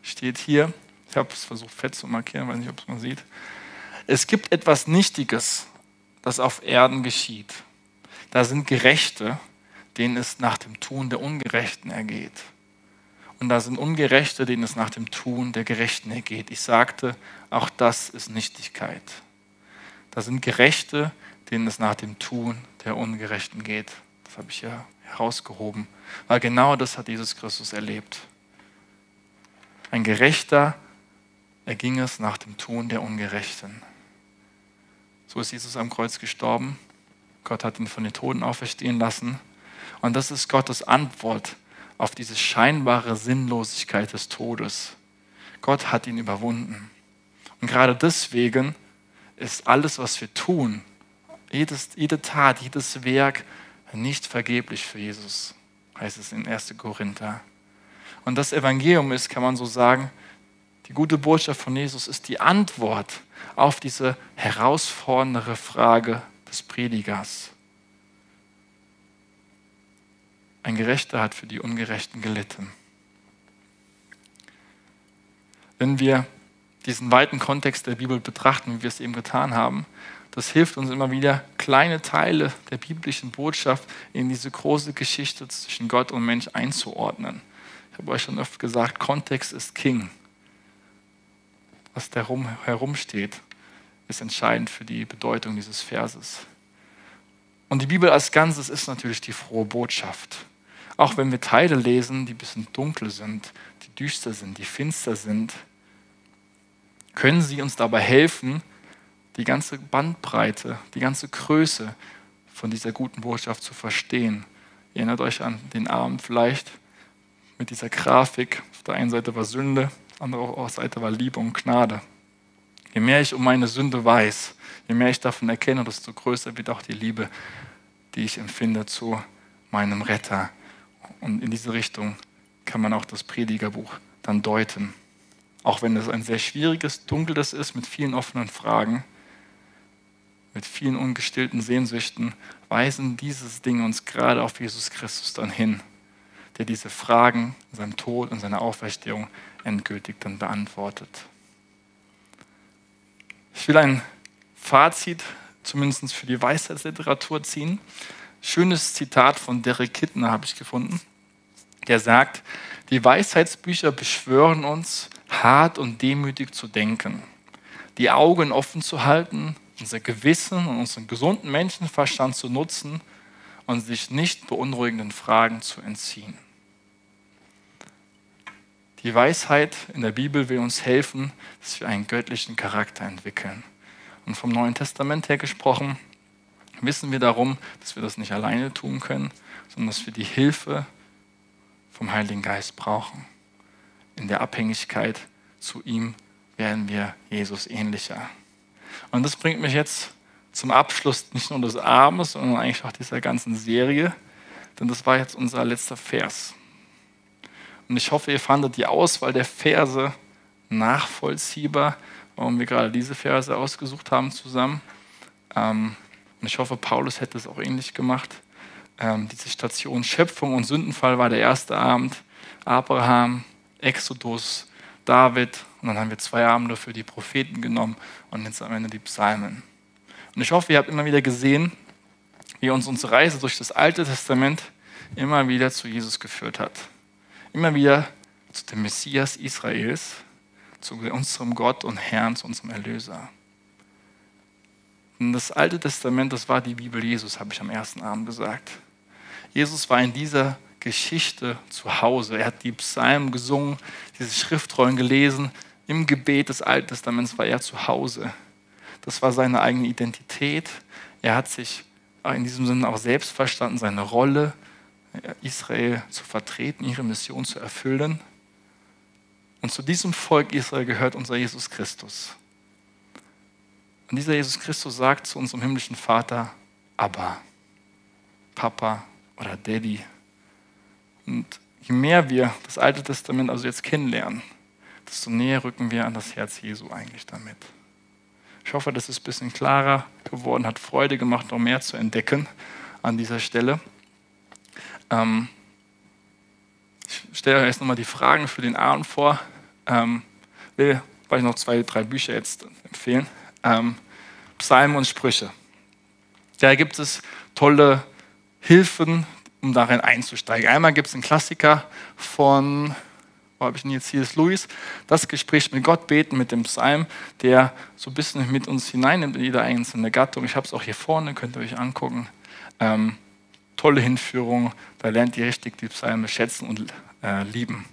[SPEAKER 2] steht hier, ich habe es versucht fett zu markieren, weiß nicht, ob es man sieht, es gibt etwas Nichtiges, das auf Erden geschieht. Da sind Gerechte, denen es nach dem Tun der Ungerechten ergeht. Und da sind Ungerechte, denen es nach dem Tun der Gerechten ergeht. Ich sagte, auch das ist Nichtigkeit. Da sind Gerechte, denen es nach dem Tun der Ungerechten geht. Das habe ich ja herausgehoben, weil genau das hat Jesus Christus erlebt. Ein Gerechter erging es nach dem Tun der Ungerechten. So ist Jesus am Kreuz gestorben. Gott hat ihn von den Toten auferstehen lassen. Und das ist Gottes Antwort auf diese scheinbare Sinnlosigkeit des Todes. Gott hat ihn überwunden. Und gerade deswegen ist alles, was wir tun, jedes, jede Tat, jedes Werk nicht vergeblich für Jesus, heißt es in 1. Korinther. Und das Evangelium ist, kann man so sagen, die gute Botschaft von Jesus ist die Antwort auf diese herausfordernde Frage des Predigers. Ein Gerechter hat für die Ungerechten gelitten. Wenn wir diesen weiten Kontext der Bibel betrachten, wie wir es eben getan haben, das hilft uns immer wieder, kleine Teile der biblischen Botschaft in diese große Geschichte zwischen Gott und Mensch einzuordnen. Ich habe euch schon oft gesagt, Kontext ist King. Was darum herumsteht, ist entscheidend für die Bedeutung dieses Verses. Und die Bibel als Ganzes ist natürlich die frohe Botschaft. Auch wenn wir Teile lesen, die ein bisschen dunkel sind, die düster sind, die finster sind, können sie uns dabei helfen, die ganze Bandbreite, die ganze Größe von dieser guten Botschaft zu verstehen. Ihr erinnert euch an den Abend vielleicht mit dieser Grafik. Auf der einen Seite war Sünde, der anderen Seite war Liebe und Gnade. Je mehr ich um meine Sünde weiß, je mehr ich davon erkenne, desto größer wird auch die Liebe, die ich empfinde zu meinem Retter. Und in diese Richtung kann man auch das Predigerbuch dann deuten. Auch wenn es ein sehr schwieriges, dunkles ist mit vielen offenen Fragen, mit vielen ungestillten Sehnsüchten, weisen dieses Ding uns gerade auf Jesus Christus dann hin, der diese Fragen in seinem Tod und seiner Auferstehung endgültig dann beantwortet. Ich will ein Fazit, zumindest für die Weisheitsliteratur, ziehen. Schönes Zitat von Derek Kittner habe ich gefunden, der sagt, die Weisheitsbücher beschwören uns, hart und demütig zu denken, die Augen offen zu halten unser Gewissen und unseren gesunden Menschenverstand zu nutzen und sich nicht beunruhigenden Fragen zu entziehen. Die Weisheit in der Bibel will uns helfen, dass wir einen göttlichen Charakter entwickeln. Und vom Neuen Testament her gesprochen, wissen wir darum, dass wir das nicht alleine tun können, sondern dass wir die Hilfe vom Heiligen Geist brauchen. In der Abhängigkeit zu ihm werden wir Jesus ähnlicher. Und das bringt mich jetzt zum Abschluss nicht nur des Abends, sondern eigentlich auch dieser ganzen Serie, denn das war jetzt unser letzter Vers. Und ich hoffe, ihr fandet die Auswahl der Verse nachvollziehbar, warum wir gerade diese Verse ausgesucht haben zusammen. Ähm, und ich hoffe, Paulus hätte es auch ähnlich gemacht. Ähm, diese Station Schöpfung und Sündenfall war der erste Abend. Abraham, Exodus, David und dann haben wir zwei Abende für die Propheten genommen und jetzt am Ende die Psalmen. Und ich hoffe, ihr habt immer wieder gesehen, wie uns unsere Reise durch das Alte Testament immer wieder zu Jesus geführt hat. Immer wieder zu dem Messias Israels, zu unserem Gott und Herrn, zu unserem Erlöser. Und das Alte Testament, das war die Bibel Jesus, habe ich am ersten Abend gesagt. Jesus war in dieser Geschichte zu Hause. Er hat die Psalmen gesungen, diese Schriftrollen gelesen. Im Gebet des Alten Testaments war er zu Hause. Das war seine eigene Identität. Er hat sich in diesem Sinne auch selbst verstanden, seine Rolle, Israel zu vertreten, ihre Mission zu erfüllen. Und zu diesem Volk Israel gehört unser Jesus Christus. Und dieser Jesus Christus sagt zu unserem himmlischen Vater, aber Papa oder Daddy. Und je mehr wir das Alte Testament also jetzt kennenlernen, desto näher rücken wir an das Herz Jesu eigentlich damit. Ich hoffe, das ist ein bisschen klarer geworden, hat Freude gemacht, noch mehr zu entdecken an dieser Stelle. Ähm, ich stelle euch jetzt nochmal die Fragen für den Abend vor. Ähm, will vielleicht noch zwei, drei Bücher jetzt empfehlen. Ähm, Psalmen und Sprüche. Da gibt es tolle Hilfen, um darin einzusteigen. Einmal gibt es einen Klassiker von, wo habe ich denn jetzt hier, ist Louis, das Gespräch mit Gott beten mit dem Psalm, der so ein bisschen mit uns hineinnimmt in jede einzelne Gattung. Ich habe es auch hier vorne, könnt ihr euch angucken. Ähm, tolle Hinführung, da lernt ihr richtig die Psalme schätzen und äh, lieben.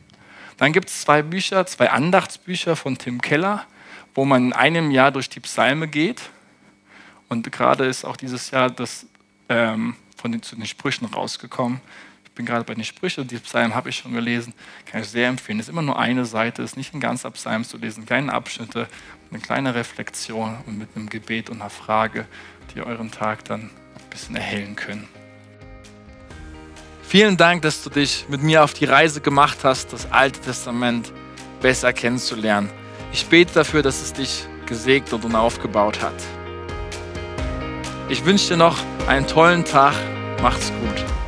[SPEAKER 2] Dann gibt es zwei Bücher, zwei Andachtsbücher von Tim Keller, wo man in einem Jahr durch die Psalme geht. Und gerade ist auch dieses Jahr das ähm, von den, zu den Sprüchen rausgekommen. Ich bin gerade bei den Sprüchen, die Psalmen habe ich schon gelesen, kann ich sehr empfehlen. Es ist immer nur eine Seite, es ist nicht ein ganzer Psalm zu lesen, kleine Abschnitte, eine kleine Reflexion und mit einem Gebet und einer Frage, die euren Tag dann ein bisschen erhellen können. Vielen Dank, dass du dich mit mir auf die Reise gemacht hast, das Alte Testament besser kennenzulernen. Ich bete dafür, dass es dich gesegnet und aufgebaut hat. Ich wünsche dir noch einen tollen Tag. Macht's gut.